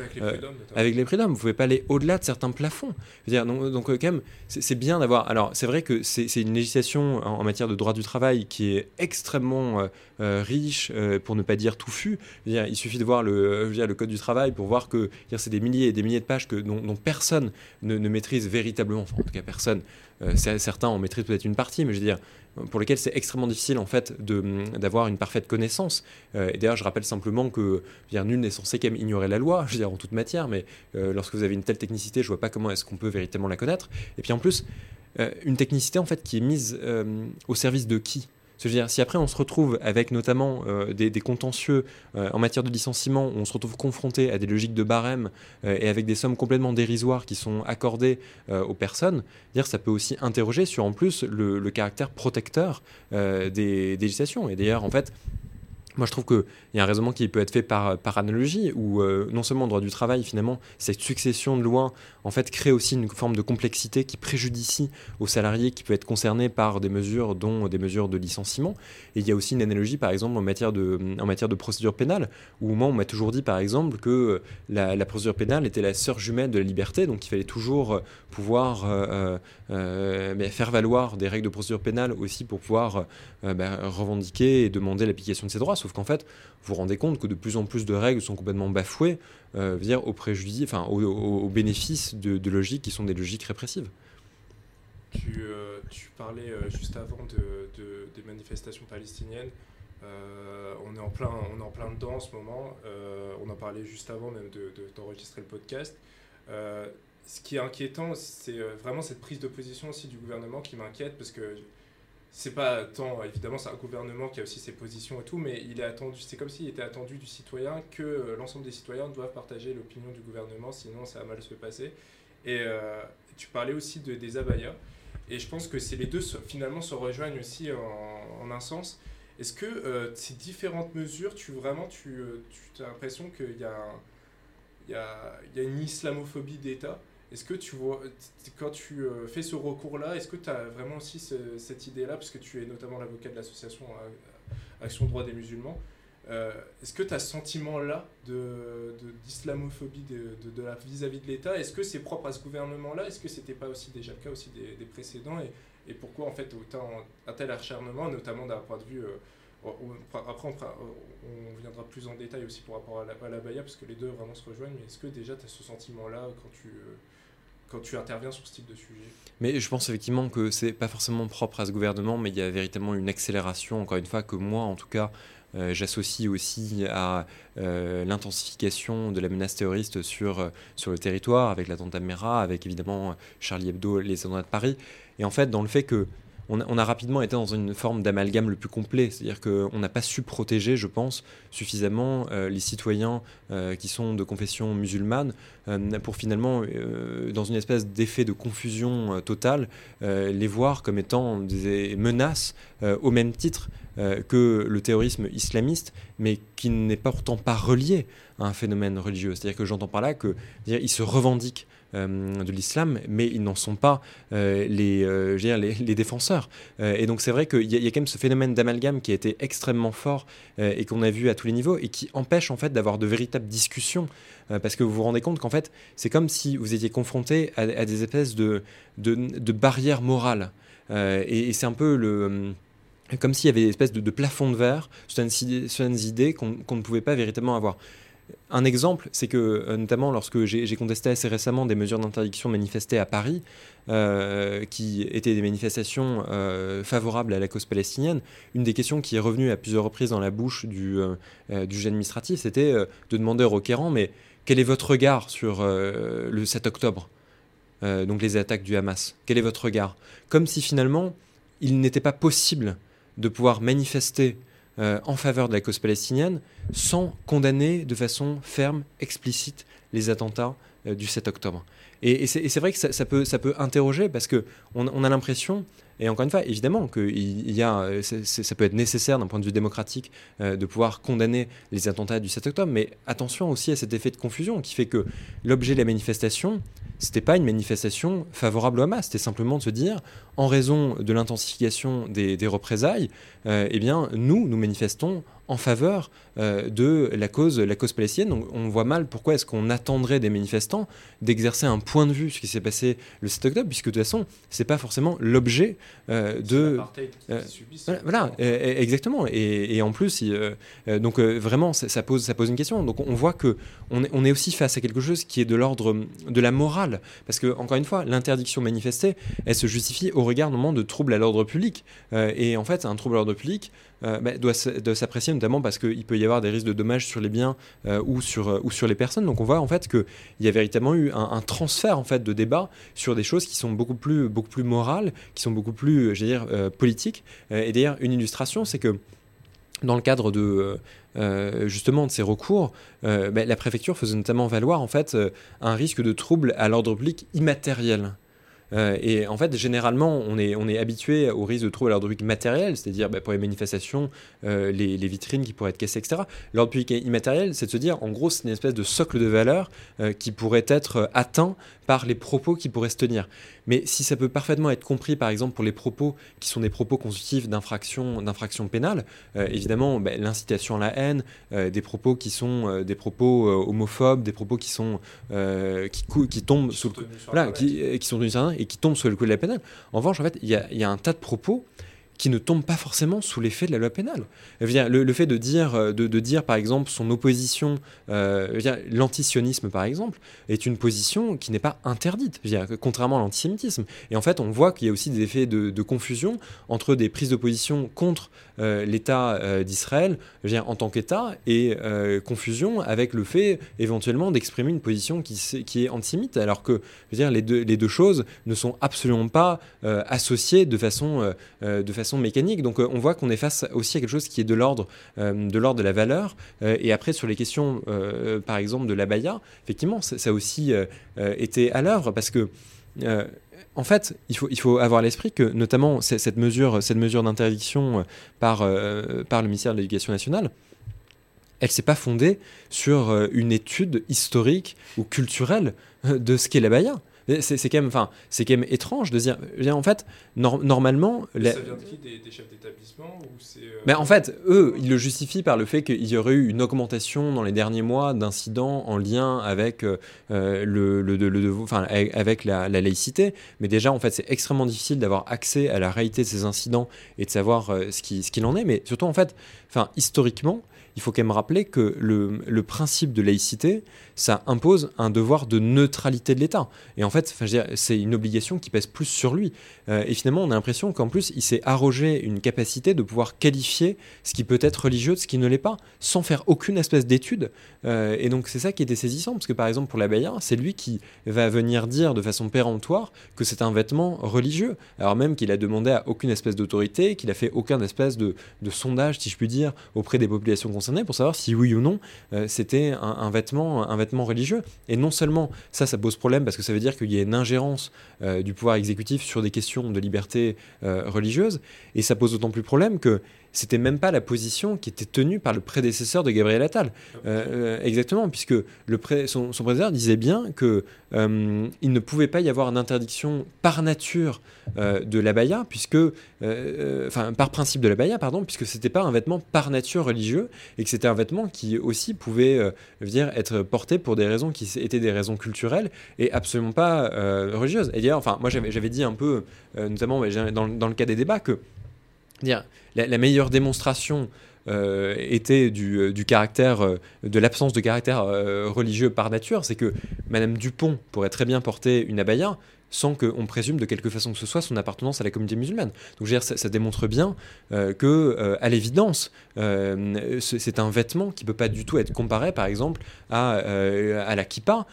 Avec les prix Vous ne pouvez pas aller au-delà de certains plafonds. dire, donc, donc quand même, c'est bien d'avoir. Alors, c'est vrai que c'est une législation en, matière de droit du travail qui est extrêmement riche, pour ne pas dire touffu. Dire, il suffit de voir le, dire, le Code du travail pour voir que c'est des milliers et des milliers de pages que, dont, personne ne, ne maîtrise véritablement. Tout cas personne. Euh, certains en maîtrisent peut-être une partie, mais je veux dire, pour lesquels c'est extrêmement difficile en fait d'avoir une parfaite connaissance. Euh, et d'ailleurs, je rappelle simplement que nul n'est censé quand ignorer la loi, je veux dire en toute matière, mais euh, lorsque vous avez une telle technicité, je vois pas comment est-ce qu'on peut véritablement la connaître. Et puis en plus, une technicité qui est mise au service de qui? Dire, si après on se retrouve avec notamment euh, des, contentieux euh, en matière de licenciement, on se retrouve confronté à des logiques de barème euh, et avec des sommes complètement dérisoires qui sont accordées aux personnes, dire ça peut aussi interroger sur en plus le, caractère protecteur des, des législations. Et d'ailleurs, en fait, moi, je trouve qu'il y a un raisonnement qui peut être fait par, par analogie, où euh, non seulement en droit du travail, finalement, cette succession de lois, en fait, crée aussi une forme de complexité qui préjudicie aux salariés qui peut être concernés par des mesures, dont des mesures de licenciement. Et il y a aussi une analogie, par exemple, en matière de, en matière de procédure pénale, où moi, on m'a toujours dit, par exemple, que la, procédure pénale était la sœur jumelle de la liberté, donc il fallait toujours pouvoir euh, euh, faire valoir des règles de procédure pénale aussi pour pouvoir bah, revendiquer et demander l'application de ces droits sauf qu'en fait, vous vous rendez compte que de plus en plus de règles sont complètement bafouées, euh, dire au préjudice, enfin au, bénéfice de, logiques qui sont des logiques répressives. Tu, euh, parlais euh, juste avant de, des manifestations palestiniennes. Euh, on, est en plein, on est en plein dedans en ce moment. on en parlait juste avant même d'enregistrer le podcast. ce qui est inquiétant, c'est vraiment cette prise de position aussi du gouvernement qui m'inquiète parce que c'est pas tant, évidemment, c'est un gouvernement qui a aussi ses positions et tout, mais il est attendu, c'est comme s'il était attendu du citoyen que euh, l'ensemble des citoyens doivent partager l'opinion du gouvernement, sinon ça va mal se passer. Et euh, tu parlais aussi de, des abayas, et je pense que c'est les deux finalement se rejoignent aussi en, un sens. Est-ce que euh, ces différentes mesures, tu vraiment, tu, tu as l'impression qu'il y, y, a, y a une islamophobie d'État? Est-ce que tu vois, quand tu euh, fais ce recours-là, est-ce que tu as vraiment aussi cette idée-là, parce que tu es notamment l'avocat de l'association Action Droit des Musulmans, euh, est-ce que tu as ce sentiment-là d'islamophobie de, de, de, vis-à-vis de l'État? Est-ce que c'est propre à ce gouvernement-là? Est-ce que c'était pas aussi déjà le cas aussi des, précédents? Et, et, pourquoi en fait autant un tel acharnement, notamment d'un point de vue... Euh, après, on, viendra plus en détail aussi pour rapport à la, à la Baïa, parce que les deux vraiment se rejoignent, mais est-ce que déjà tu as ce sentiment-là quand tu quand tu interviens sur ce type de sujet Mais je pense effectivement que c'est pas forcément propre à ce gouvernement, mais il y a véritablement une accélération, encore une fois, que moi, en tout cas, euh, j'associe aussi à euh, l'intensification de la menace terroriste sur, euh, sur le territoire, avec l'attentat Mera, avec évidemment Charlie Hebdo, les attentats de Paris. Et en fait, dans le fait que on a, rapidement été dans une forme d'amalgame le plus complet. C'est-à-dire qu'on n'a pas su protéger, je pense, suffisamment euh, les citoyens euh, qui sont de confession musulmane euh, pour finalement, dans une espèce d'effet de confusion totale, les voir comme étant des menaces au même titre que le terrorisme islamiste, mais qui n'est pourtant pas relié à un phénomène religieux. C'est-à-dire que j'entends par là qu'ils se revendiquent euh, de l'islam, mais ils n'en sont pas euh, les, euh, les, défenseurs. et donc c'est vrai qu'il y, y, a quand même ce phénomène d'amalgame qui a été extrêmement fort et qu'on a vu à tous les niveaux et qui empêche en fait d'avoir de véritables discussions parce que vous vous rendez compte qu'en fait c'est comme si vous étiez confronté à, des espèces de, de, barrières morales. et, c'est un peu comme s'il y avait une espèce de, plafond de verre sur certaines idées qu'on ne pouvait pas véritablement avoir. Un exemple, c'est que euh, notamment lorsque j'ai contesté assez récemment des mesures d'interdiction manifestées à Paris, euh, qui étaient des manifestations euh, favorables à la cause palestinienne, une des questions qui est revenue à plusieurs reprises dans la bouche du, juge administratif, c'était de demander au requérant, mais quel est votre regard sur le 7 octobre, donc les attaques du Hamas? Quel est votre regard? Comme si finalement, il n'était pas possible de pouvoir manifester euh, en faveur de la cause palestinienne sans condamner de façon ferme, explicite les attentats euh, du 7 octobre. Et, c'est vrai que ça, peut, interroger parce qu'on on a l'impression, et encore une fois, évidemment, que y a, euh, ça peut être nécessaire d'un point de vue démocratique de pouvoir condamner les attentats du 7 octobre, mais attention aussi à cet effet de confusion qui fait que l'objet de la manifestation, c'était pas une manifestation favorable au Hamas. C'était simplement de se dire, en raison de l'intensification des, représailles, euh, eh bien, nous, nous manifestons en faveur euh, de la cause, la cause palestinienne. Donc on voit mal pourquoi est-ce qu'on attendrait des manifestants d'exercer un point de vue sur ce qui s'est passé le 7 octobre, puisque de toute façon, c'est pas forcément l'objet euh, de. Euh, voilà, exactement. Et, en plus, donc vraiment, ça, pose, ça pose une question. Donc on voit que on est, on est aussi face à quelque chose qui est de l'ordre de la morale, parce que encore une fois, l'interdiction manifestée, elle se justifie au regard moment de troubles à l'ordre public. et en fait, un trouble à l'ordre public, bah, doit, s'apprécier notamment parce qu'il peut y avoir des risques de dommages sur les biens euh, ou, sur, euh, ou sur les personnes. Donc on voit en fait qu'il y a véritablement eu un, transfert en fait de débat sur des choses qui sont beaucoup plus, morales, qui sont beaucoup plus, je politiques. et d'ailleurs, une illustration, c'est que dans le cadre de justement de ces recours, bah, la préfecture faisait notamment valoir en fait un risque de trouble à l'ordre public immatériel. Euh, et en fait, généralement, on est, on est habitué au risque de trouver l'ordre public matériel, c'est-à-dire bah, pour les manifestations, euh, les, vitrines qui pourraient être cassées, etc. L'ordre public immatériel, c'est de se dire, en gros, c'est une espèce de socle de valeur euh, qui pourrait être atteint par les propos qui pourraient se tenir. Mais si ça peut parfaitement être compris, par exemple, pour les propos qui sont des propos constitutifs d'infraction, pénale, évidemment, bah, l'incitation à la haine, des propos qui sont des propos homophobes, des propos qui sont qui, qui, tombent sous le, voilà, qui, qui, sont tenus et qui tombent sous le coup de la pénale. En revanche, en fait, il y a un tas de propos qui ne tombe pas forcément sous l'effet de la loi pénale. Le, le fait de dire, euh, de, de, dire, par exemple, son opposition, euh, l'antisionisme, par exemple, est une position qui n'est pas interdite, contrairement à l'antisémitisme. Et en fait, on voit qu'il y a aussi des effets de, de confusion entre des prises d'opposition contre euh, l'État euh, d'Israël en tant qu'État et confusion avec le fait éventuellement d'exprimer une position qui, est antisémite, alors que je les, deux, les deux choses ne sont absolument pas associées de façon, de façon mécanique. Donc euh, on voit qu'on est face aussi à quelque chose qui est de l'ordre euh, de de la valeur. Euh, et après sur les questions, par exemple de la Baïa, effectivement, ça, a aussi été à l'œuvre parce que en fait, il faut, il faut avoir à l'esprit que, notamment, cette mesure, cette mesure d'interdiction par, par le ministère de l'Éducation nationale, elle s'est pas fondée sur une étude historique ou culturelle de ce qu'est la Baïa. C'est quand, même, enfin, quand même étrange de dire. En fait, normalement. Ça vient de qui des, chefs d'établissement euh, Mais en fait, eux, ils le justifient par le fait qu'il y aurait eu une augmentation dans les derniers mois d'incidents en lien avec, euh, le, le, le, enfin, avec la, laïcité. Mais déjà, en fait, c'est extrêmement difficile d'avoir accès à la réalité de ces incidents et de savoir euh, ce qu'il ce qu'il en est. Mais surtout, en fait, enfin, historiquement, il faut quand même rappeler que le, principe de laïcité, ça impose un devoir de neutralité de l'État. Et en fait, c'est une obligation qui pèse plus sur lui. Euh, et finalement, on a l'impression qu'en plus, il s'est arrogé une capacité de pouvoir qualifier ce qui peut être religieux de ce qui ne l'est pas, sans faire aucune espèce d'étude. Euh, et donc, c'est ça qui était saisissant, parce que par exemple, pour la c'est lui qui va venir dire de façon péremptoire que c'est un vêtement religieux, alors même qu'il a demandé à aucune espèce d'autorité, qu'il a fait aucun espèce de, sondage, si je puis dire, auprès des populations concernées pour savoir si oui ou non euh, c'était un, vêtement religieux. Et non seulement ça, ça pose problème parce que ça veut dire qu'il y a une ingérence euh, du pouvoir exécutif sur des questions de liberté euh, religieuse, et ça pose d'autant plus problème que c'était même pas la position qui était tenue par le prédécesseur de Gabriel Attal. Euh, exactement, puisque le son, son, prédécesseur disait bien que il ne pouvait pas y avoir une interdiction par nature de la baya, puisque, enfin, par principe de la baya, pardon, puisque c'était pas un vêtement par nature religieux et que c'était un vêtement qui aussi pouvait dire être porté pour des raisons qui étaient des raisons culturelles et absolument pas euh, religieuses. Et d'ailleurs, enfin, moi j'avais dit un peu, euh, notamment dans, dans, le cas des débats, que la, meilleure démonstration euh, était du, du, caractère, de l'absence de caractère religieux par nature, c'est que Madame Dupont pourrait très bien porter une abaya, sans qu'on présume de quelque façon que ce soit son appartenance à la communauté musulmane. Donc je veux dire, ça, démontre bien euh, que, euh, à l'évidence, euh, c'est un vêtement qui ne peut pas du tout être comparé, par exemple, à, à la kippa,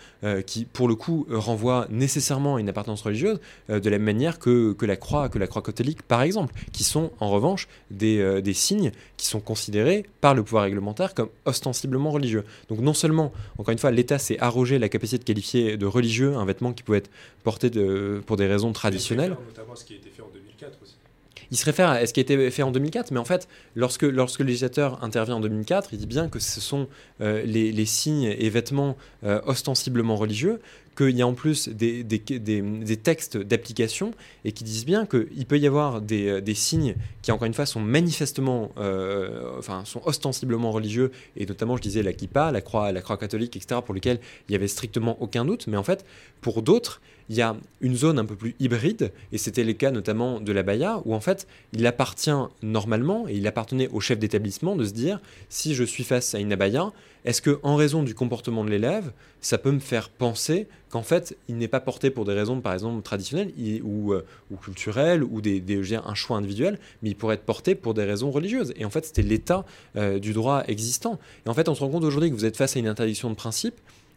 qui, pour le coup, renvoie nécessairement à une appartenance religieuse, de la même manière que, que, la croix, que la croix catholique, par exemple, qui sont en revanche des, des signes qui sont considérés par le pouvoir réglementaire comme ostensiblement religieux. Donc non seulement, encore une fois, l'État s'est arrogé la capacité de qualifier de religieux un vêtement qui pouvait être porté de pour des raisons traditionnelles. Notamment ce qui a été fait en 2004 aussi. il se réfère à ce qui a été fait en 2004, mais en fait, lorsque, lorsque le législateur intervient en 2004, il dit bien que ce sont euh, les, signes et vêtements euh, ostensiblement religieux, qu'il y a en plus des, des, des, textes d'application et qui disent bien qu'il peut y avoir des, signes qui, encore une fois, sont manifestement, enfin, sont ostensiblement religieux, et notamment, je disais, la kippa, la croix, la croix catholique, etc., pour lesquels il n'y avait strictement aucun doute, mais en fait, pour d'autres, il y a une zone un peu plus hybride, et c'était le cas notamment de la Baïa, où en fait, il appartient normalement, et il appartenait au chef d'établissement de se dire, si je suis face à une abaya, est-ce que en raison du comportement de l'élève, ça peut me faire penser qu'en fait, il n'est pas porté pour des raisons, par exemple, traditionnelles ou, euh, ou, culturelles, ou des, un choix individuel, mais il pourrait être porté pour des raisons religieuses. Et en fait, c'était l'état euh, du droit existant. Et en fait, on se rend compte aujourd'hui que vous êtes face à une interdiction de principe,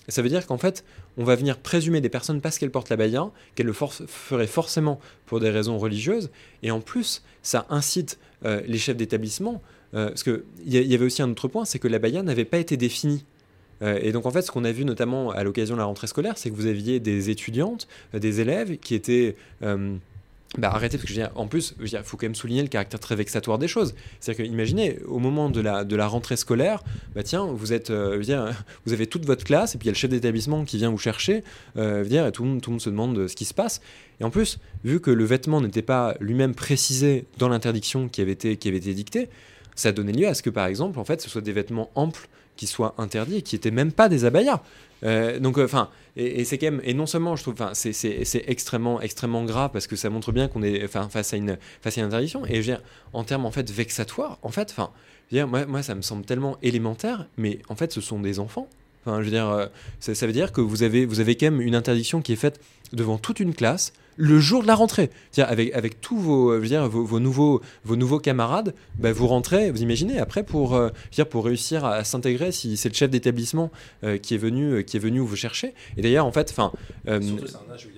ça veut dire qu'en fait, on va venir présumer des personnes parce qu'elles portent la baïa, qu'elles le feraient forcément pour des raisons religieuses. Et en plus, ça incite euh, les chefs d'établissement. Euh, parce qu'il y, y avait aussi un autre point, c'est que la baïa n'avait pas été définie. Euh, et donc en fait, ce qu'on a vu notamment à l'occasion de la rentrée scolaire, c'est que vous aviez des étudiantes, des élèves qui étaient bah arrêtez, parce que je veux dire, en plus, il faut quand même souligner le caractère très vexatoire des choses. C'est-à-dire que, imaginez, au moment de la, de la rentrée scolaire, bah tiens, vous, êtes, euh, (laughs) vous avez toute votre classe, et puis il y a le chef d'établissement qui vient vous chercher, euh, et tout, le monde, tout le monde se demande ce qui se passe. Et en plus, vu que le vêtement n'était pas lui-même précisé dans l'interdiction qui, avait été, qui avait été dictée, ça donnait lieu à ce que, par exemple, en fait, ce soit des vêtements amples qui soient interdits et qui n'étaient même pas des abayas. Euh, donc, euh, enfin, et, c'est quand même, et non seulement, je trouve, enfin, c'est extrêmement, extrêmement grave parce que ça montre bien qu'on est, face à une, face à une interdiction. Et je veux dire, en termes en fait vexatoires, en fait, enfin, moi, moi, ça me semble tellement élémentaire, mais en fait, ce sont des enfants. Enfin, je veux dire, euh, ça, ça, veut dire que vous avez, vous avez quand même une interdiction qui est faite devant toute une classe le jour de la rentrée. Avec, avec tous vos, veux dire, vos, nouveaux, vos nouveaux camarades, bah, vous rentrez, vous imaginez, après pour, euh, dire, pour réussir à, s'intégrer, si c'est le chef d'établissement euh, qui, est venu, qui est venu vous chercher. Et d'ailleurs, en fait, enfin. c'est un âge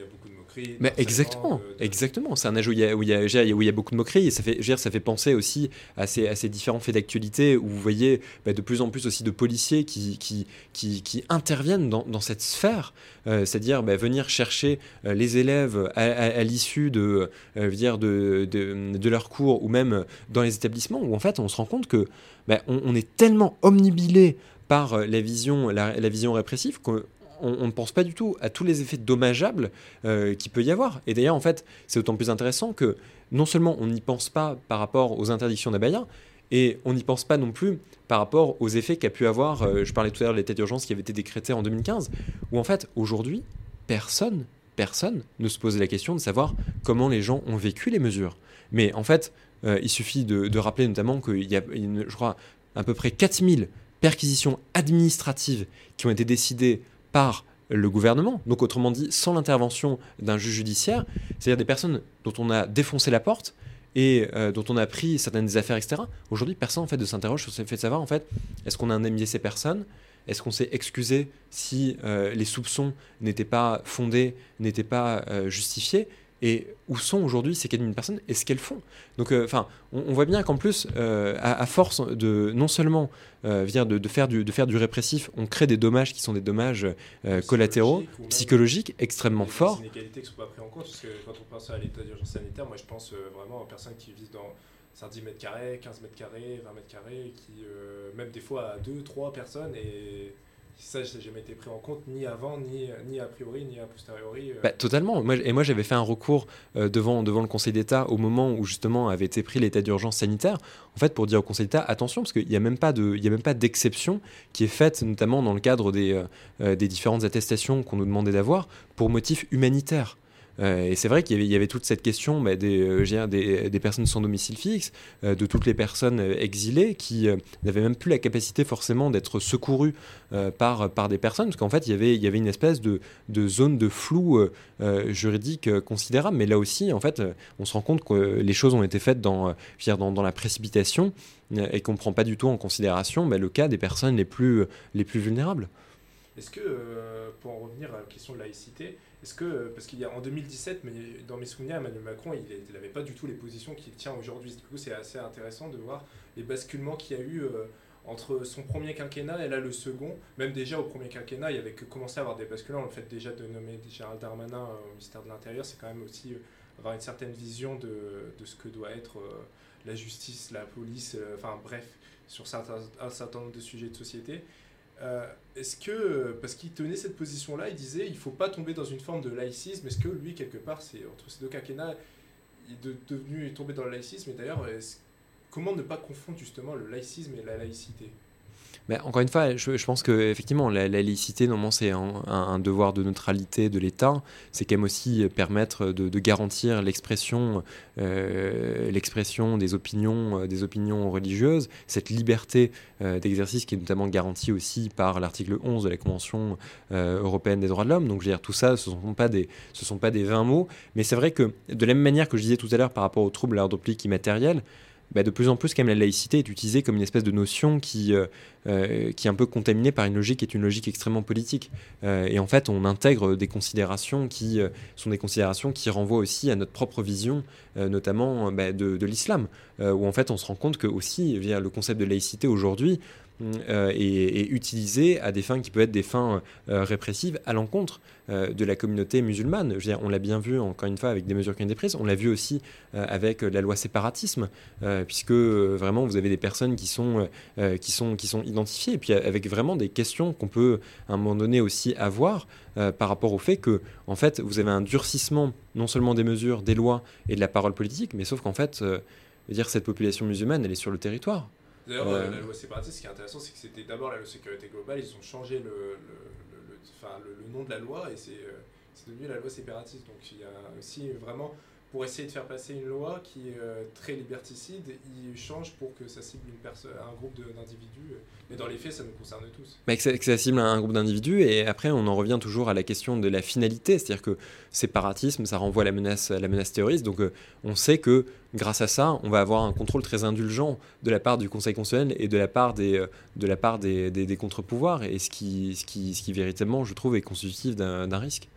mais exactement, exactement. C'est un âge où il, y a, où, il y a, où il y a beaucoup de moqueries et ça fait, dire, ça fait penser aussi à ces, à ces différents faits d'actualité où vous voyez bah, de plus en plus aussi de policiers qui, qui, qui, qui interviennent dans, dans, cette sphère, euh, c'est-à-dire bah, venir chercher euh, les élèves à, l'issue de, euh, dire de, de, de, leur cours ou même dans les établissements où en fait on se rend compte que bah, on, est tellement omnibilé par la vision, la, la vision répressive qu'on on, ne pense pas du tout à tous les effets dommageables euh, qu'il peut y avoir. Et d'ailleurs, en fait, c'est d'autant plus intéressant que non seulement on n'y pense pas par rapport aux interdictions d'abaya, et on n'y pense pas non plus par rapport aux effets qu'a pu avoir, euh, je parlais tout à l'heure de l'état d'urgence qui avait été décrété en 2015, où en fait, aujourd'hui, personne, personne ne se pose la question de savoir comment les gens ont vécu les mesures. Mais en fait, euh, il suffit de, rappeler notamment qu'il y a, je crois, à peu près 4000 perquisitions administratives qui ont été décidées par le gouvernement, donc autrement dit sans l'intervention d'un juge judiciaire, c'est-à-dire des personnes dont on a défoncé la porte et euh, dont on a pris certaines affaires, etc. Aujourd'hui, personne en fait de s'interroge sur le fait de savoir en fait est-ce qu'on a indemnisé ces personnes, est-ce qu'on s'est excusé si euh, les soupçons n'étaient pas fondés, n'étaient pas euh, justifiés? Et où sont aujourd'hui ces 4000 personnes et ce qu'elles font. Donc, euh, enfin, on, voit bien qu'en plus, euh, à, force de non seulement euh, de, de, faire du, de faire du répressif, on crée des dommages qui sont des dommages collatéraux, psychologiques, extrêmement forts. Des inégalités qui ne sont pas prises en compte, parce que quand on pense à l'état d'urgence sanitaire, moi je pense vraiment aux personnes qui vivent dans 10 mètres carrés, 15 mètres carrés, 20 mètres carrés, qui, même des fois à 2, 3 personnes, et ça n'a jamais été pris en compte ni avant, ni, ni a priori, ni a posteriori. Euh. Bah, totalement. Moi, et moi, j'avais fait un recours euh, devant, devant le Conseil d'État au moment où justement avait été pris l'état d'urgence sanitaire, en fait, pour dire au Conseil d'État, attention, parce qu'il n'y a même pas d'exception qui est faite, notamment dans le cadre des, euh, des différentes attestations qu'on nous demandait d'avoir, pour motif humanitaire. Euh, et c'est vrai qu'il y, avait toute cette question bah, euh, des, personnes sans domicile fixe, euh, de toutes les personnes exilées qui n'avaient même plus la capacité forcément d'être secourues par, des personnes, parce qu'en fait, il y avait, une espèce de, zone de flou juridique considérable. Mais là aussi, en fait, on se rend compte que les choses ont été faites dans, la précipitation et qu'on ne prend pas du tout en considération bah, le cas des personnes les plus vulnérables. Est-ce que, pour en revenir à la question de laïcité, est-ce que, parce qu'il y a en 2017, mais dans mes souvenirs, Emmanuel Macron, il n'avait pas du tout les positions qu'il tient aujourd'hui. Du coup, c'est assez intéressant de voir les basculements qu'il y a eu euh, entre son premier quinquennat et là le second. Même déjà au premier quinquennat, il y avait commencé à avoir des basculements. Le fait déjà de nommer Gérald Darmanin euh, au ministère de l'Intérieur, c'est quand même aussi euh, avoir une certaine vision de, de ce que doit être la justice, la police, enfin bref, sur certains, un certain nombre de sujets de société. Est-ce que, parce qu'il tenait cette position-là, il disait il ne faut pas tomber dans une forme de laïcisme, est-ce que lui, quelque part, c'est entre ces deux quinquennats, il est devenu tombé dans le laïcisme, et d'ailleurs, comment ne pas confondre justement le laïcisme et la laïcité? Encore une fois, je, pense que effectivement, la, laïcité, normalement, c'est un, devoir de neutralité de l'État. C'est quand même aussi permettre de, garantir l'expression, euh, l'expression des opinions, euh, des opinions religieuses. Cette liberté euh, d'exercice qui est notamment garantie aussi par l'article 11 de la Convention européenne des droits de l'homme. Donc, je veux dire, tout ça, ce ne sont pas des, ce sont pas des 20 mots. Mais c'est vrai que de la même manière que je disais tout à l'heure par rapport aux troubles à l'ordre public immatériel, bah, de plus en plus, quand même, la laïcité est utilisée comme une espèce de notion qui, euh, euh, qui est un peu contaminée par une logique qui est une logique extrêmement politique. Euh, et en fait, on intègre des considérations qui sont des considérations qui renvoient aussi à notre propre vision, notamment bah, de, de l'islam, où en fait, on se rend compte que aussi, via le concept de laïcité aujourd'hui, euh, et, utilisé à des fins qui peuvent être des fins euh, répressives à l'encontre euh, de la communauté musulmane. On l'a bien vu encore une fois avec des mesures qui ont été prises, on l'a vu aussi avec la loi séparatisme, puisque vraiment vous avez des personnes qui sont, qui sont, qui sont identifiées, et puis avec vraiment des questions qu'on peut à un moment donné aussi avoir par rapport au fait que en fait vous avez un durcissement non seulement des mesures, des lois et de la parole politique, mais sauf qu'en fait, dire cette population musulmane, elle est sur le territoire. D'ailleurs, la loi séparatiste, ce qui est intéressant, c'est que c'était d'abord la loi sécurité globale, ils ont changé le, le, le, enfin, le nom de la loi et euh, c'est devenu la loi séparatiste. Donc il y a aussi vraiment pour essayer de faire passer une loi qui est euh, très liberticide, il change pour que ça cible un groupe d'individus. Mais dans les faits, ça nous concerne tous. Mais que, ça, cible un groupe d'individus, et après, on en revient toujours à la question de la finalité, c'est-à-dire que séparatisme, ça renvoie à la menace, à la menace terroriste. Donc, euh, on sait que grâce à ça, on va avoir un contrôle très indulgent de la part du Conseil constitutionnel et de la part des, euh, de des, des contre-pouvoirs, et ce qui, ce, qui, ce qui véritablement, je trouve, est constitutif d'un risque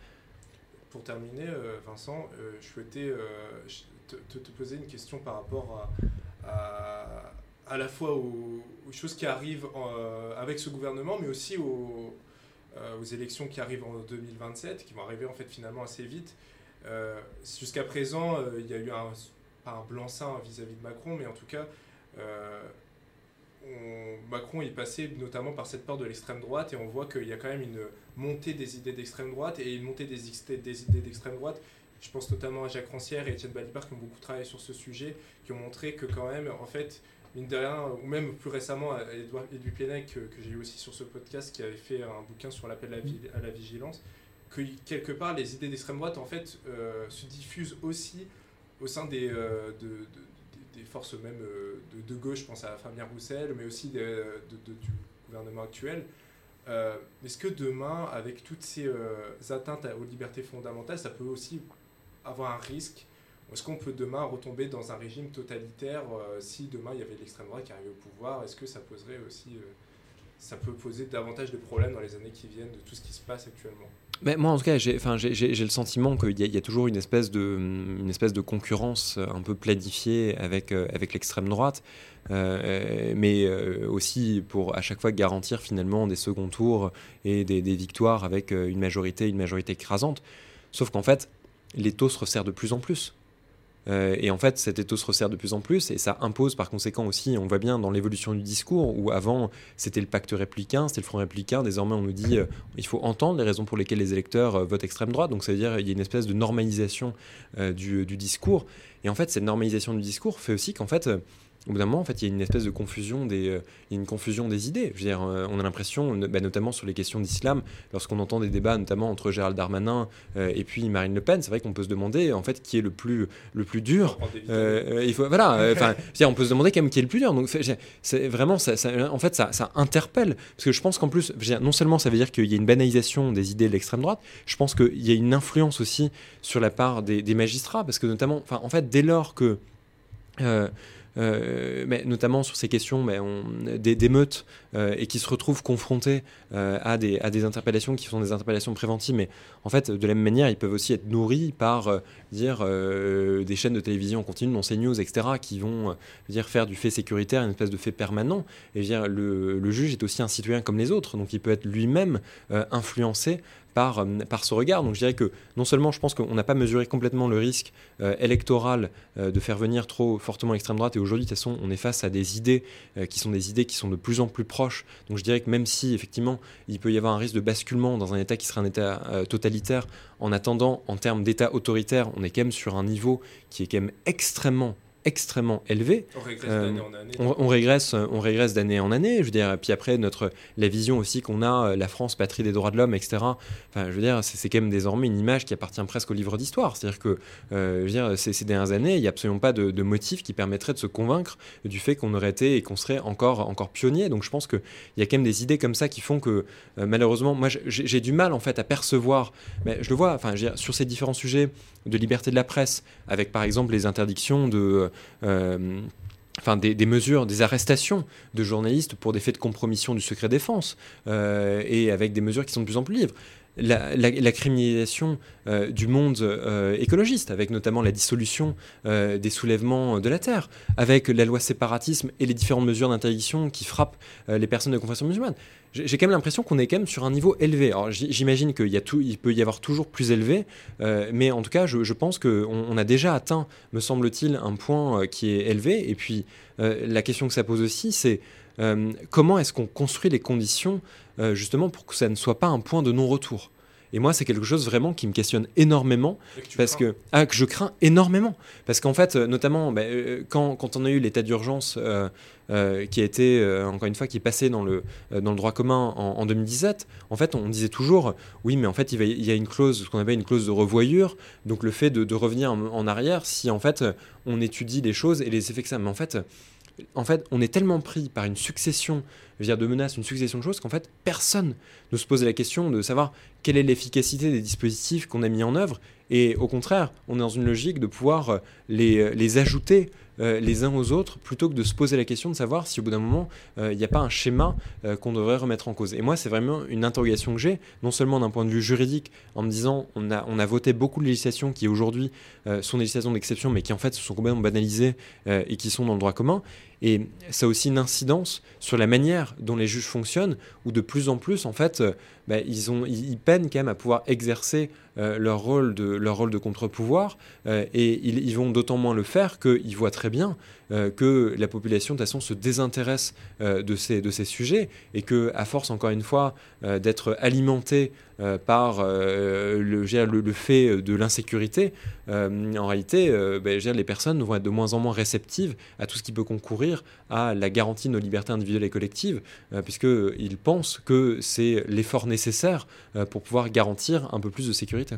pour terminer, euh, Vincent, euh, je souhaitais euh, te, poser une question par rapport à, à, la fois aux, choses qui arrivent avec ce gouvernement, mais aussi aux, aux, élections qui arrivent en 2027, qui vont arriver en fait finalement assez vite. Jusqu'à présent, il y a eu un, pas un blanc-seing vis-à-vis de Macron, mais en tout cas, Macron est passé notamment par cette peur de l'extrême droite et on voit qu'il y a quand même une montée des idées d'extrême droite et une montée des, des idées d'extrême droite. Je pense notamment à Jacques Rancière et Étienne Balibar qui ont beaucoup travaillé sur ce sujet, qui ont montré que quand même, en fait, mine de rien, ou même plus récemment, Edouard Plenec, que, que j'ai eu aussi sur ce podcast, qui avait fait un bouquin sur l'appel à, la vigilance, que quelque part, les idées d'extrême droite, en fait, euh, se diffusent aussi au sein des, euh, de des forces même euh, de, gauche, je pense à Fabien Roussel, mais aussi du gouvernement actuel. Euh, est-ce que demain, avec toutes ces euh, atteintes aux libertés fondamentales, ça peut aussi avoir un risque? Est-ce qu'on peut demain retomber dans un régime totalitaire si demain il y avait l'extrême droite qui arrivait au pouvoir? Est-ce que ça poserait aussi, ça peut poser davantage de problèmes dans les années qui viennent de tout ce qui se passe actuellement mais moi, en tout cas, j'ai le sentiment qu'il y, a toujours une espèce, de, concurrence un peu planifiée avec, euh, l'extrême droite, euh, mais euh, aussi pour à chaque fois garantir finalement des seconds tours et des, victoires avec une majorité, une majorité écrasante. Sauf qu'en fait, l'étau se resserre de plus en plus. Euh, et en fait, cet étau se resserre de plus en plus et ça impose par conséquent aussi, on voit bien dans l'évolution du discours, où avant c'était le pacte républicain, c'était le front républicain, désormais on nous dit euh, il faut entendre les raisons pour lesquelles les électeurs euh, votent extrême droite, donc ça veut dire qu'il y a une espèce de normalisation du, discours. Et en fait, cette normalisation du discours fait aussi qu'en fait, au bout d'un moment, en fait, il y a une espèce de confusion des, euh, une confusion des idées. Je veux dire, euh, on a l'impression, bah, notamment sur les questions d'islam, lorsqu'on entend des débats, notamment entre Gérald Darmanin euh, et puis Marine Le Pen, c'est vrai qu'on peut se demander, en fait, qui est le plus, le plus dur. il faut, voilà, enfin, (laughs) on peut se demander quand même qui est le plus dur. Donc, c'est vraiment, ça, en fait, ça, ça, interpelle, parce que je pense qu'en plus, non seulement ça veut dire qu'il y a une banalisation des idées de l'extrême droite, je pense qu'il y a une influence aussi sur la part des, des magistrats, parce que notamment, en fait, dès lors que euh, mais notamment sur ces questions mais on, d'émeutes euh, et qui se retrouvent confrontés euh, à, des, interpellations qui sont des interpellations préventives. Mais en fait, de la même manière, ils peuvent aussi être nourris par dire, des chaînes de télévision en continu, non CNews, etc., qui vont dire, faire du fait sécuritaire une espèce de fait permanent. Et dire, le, le juge est aussi un citoyen comme les autres, donc il peut être lui-même influencé par, par ce regard. Donc je dirais que non seulement je pense qu'on n'a pas mesuré complètement le risque électoral de faire venir trop fortement l'extrême droite, et aujourd'hui de toute façon on est face à des idées qui sont des idées qui sont de plus en plus proches. Donc je dirais que même si effectivement il peut y avoir un risque de basculement dans un État qui serait un État totalitaire, en attendant en termes d'État autoritaire, on est quand même sur un niveau qui est quand même extrêmement extrêmement élevé. On régresse d'année en année. On, régresse, on régresse d'année en année. Je veux dire, puis après notre la vision aussi qu'on a, euh, la France patrie des droits de l'homme, etc. Enfin, je veux dire, c'est quand même désormais une image qui appartient presque au livre d'histoire. C'est-à-dire que, euh, je veux dire, ces, ces, dernières années, il n'y a absolument pas de, de, motif qui permettrait de se convaincre du fait qu'on aurait été et qu'on serait encore encore pionnier. Donc, je pense qu'il y a quand même des idées comme ça qui font que, euh, malheureusement, moi, j'ai du mal en fait à percevoir. Mais je le vois, enfin, je veux dire, sur ces différents sujets de liberté de la presse, avec par exemple les interdictions de euh, enfin des, mesures, des arrestations de journalistes pour des faits de compromission du secret défense, euh, et avec des mesures qui sont de plus en plus libres. La, criminalisation euh, du monde écologiste, avec notamment la dissolution des soulèvements de la terre, avec la loi séparatisme et les différentes mesures d'interdiction qui frappent les personnes de confession musulmane j'ai quand même l'impression qu'on est quand même sur un niveau élevé. Alors j'imagine qu'il peut y avoir toujours plus élevé, euh, mais en tout cas, je, pense qu'on on a déjà atteint, me semble-t-il, un point euh, qui est élevé. Et puis euh, la question que ça pose aussi, c'est comment est-ce qu'on construit les conditions justement pour que ça ne soit pas un point de non-retour? Et moi, c'est quelque chose vraiment qui me questionne énormément, parce que, ah, que je crains énormément. Parce qu'en fait, notamment, bah, quand, quand, on a eu l'état d'urgence euh, qui a été, euh, encore une fois, qui est passé dans le, euh, dans le droit commun en, 2017, en fait, on disait toujours, oui, mais en fait, il, il y a une clause, ce qu'on appelle une clause de revoyure, donc le fait de, revenir en, arrière si, en fait, on étudie les choses et les effets que ça. Mais en fait, en fait, on est tellement pris par une succession dire, de menaces, une succession de choses, qu'en fait, personne ne se pose la question de savoir quelle est l'efficacité des dispositifs qu'on a mis en œuvre. Et au contraire, on est dans une logique de pouvoir les, les ajouter euh, les uns aux autres plutôt que de se poser la question de savoir si au bout d'un moment euh, il n'y a pas un schéma euh, qu'on devrait remettre en cause. Et moi, c'est vraiment une interrogation que j'ai, non seulement d'un point de vue juridique, en me disant on a, on a voté beaucoup de législations qui aujourd'hui sont des législations d'exception, mais qui en fait se sont complètement banalisées et qui sont dans le droit commun. Et ça a aussi une incidence sur la manière dont les juges fonctionnent, où de plus en plus, en fait, bah, ils, ont, ils, peinent quand même à pouvoir exercer euh, leur, rôle de, contre-pouvoir, euh, et ils, vont d'autant moins le faire qu'ils voient très bien euh, que la population, de façon, se désintéresse de, ces, de ces sujets, et que, à force, encore une fois, d'être alimenté par le, fait de l'insécurité, en réalité, bah, les personnes vont être de moins en moins réceptives à tout ce qui peut concourir à la garantie de nos libertés individuelles et collectives, puisqu'ils pensent que c'est l'effort nécessaire pour pouvoir garantir un peu plus de sécurité.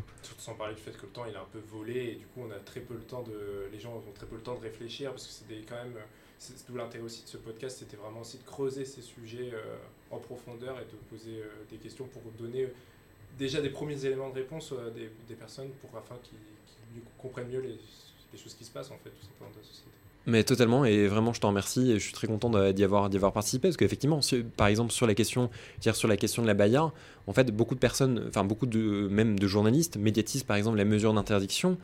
Sans parler du fait que le temps il est un peu volé et du coup on a très peu le temps de, les gens ont très peu le temps de réfléchir parce que c'est quand même, c'est tout l'intérêt aussi de ce podcast, c'était vraiment aussi de creuser ces sujets euh, en profondeur et de poser euh, des questions pour donner déjà des premiers éléments de réponse à des, des personnes pour afin qu'ils comprennent mieux les, les, choses qui se passent en fait tout simplement dans la société. Mais totalement, et vraiment je t'en remercie, et je suis très content d'y avoir, participé, parce qu'effectivement, par exemple sur la question, sur la question de la Baïa, en fait, beaucoup de personnes, enfin beaucoup de, même de journalistes médiatisent par exemple la mesure d'interdiction,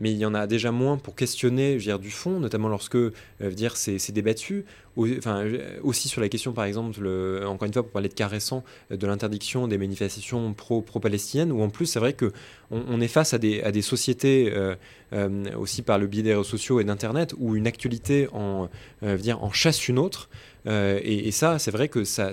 mais il y en a déjà moins pour questionner je du fond, notamment lorsque euh, c'est, débattu. enfin, aussi sur la question, par exemple, encore une fois, pour parler de cas récents, euh, de l'interdiction des manifestations pro, pro-palestiniennes, où en plus, c'est vrai qu'on on est face à des, à des sociétés, euh, aussi par le biais des réseaux sociaux et d'Internet, où une actualité en, en chasse une autre. Et, ça, c'est vrai que ça,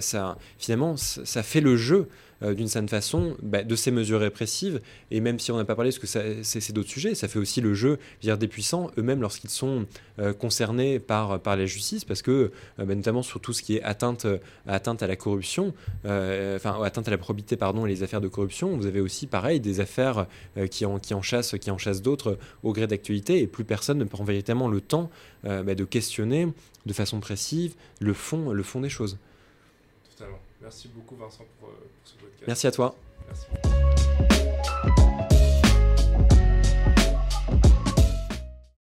finalement, ça fait le jeu euh, d'une certaine façon bah, de ces mesures répressives. Et même si on n'a pas parlé, parce que c'est d'autres sujets, ça fait aussi le jeu dire, des puissants eux-mêmes lorsqu'ils sont euh, concernés par, par la justice, parce que euh, bah, notamment sur tout ce qui est atteinte, atteinte à la corruption, enfin atteinte à la probité, pardon, et les affaires de corruption, vous avez aussi pareil des affaires qui, en, qui en chassent, qui en chassent d'autres au gré d'actualité, et plus personne ne prend véritablement le temps bah, de questionner de façon précise le fond, le fond des choses. Totalement. Merci beaucoup Vincent pour, pour ce Merci à toi. Merci.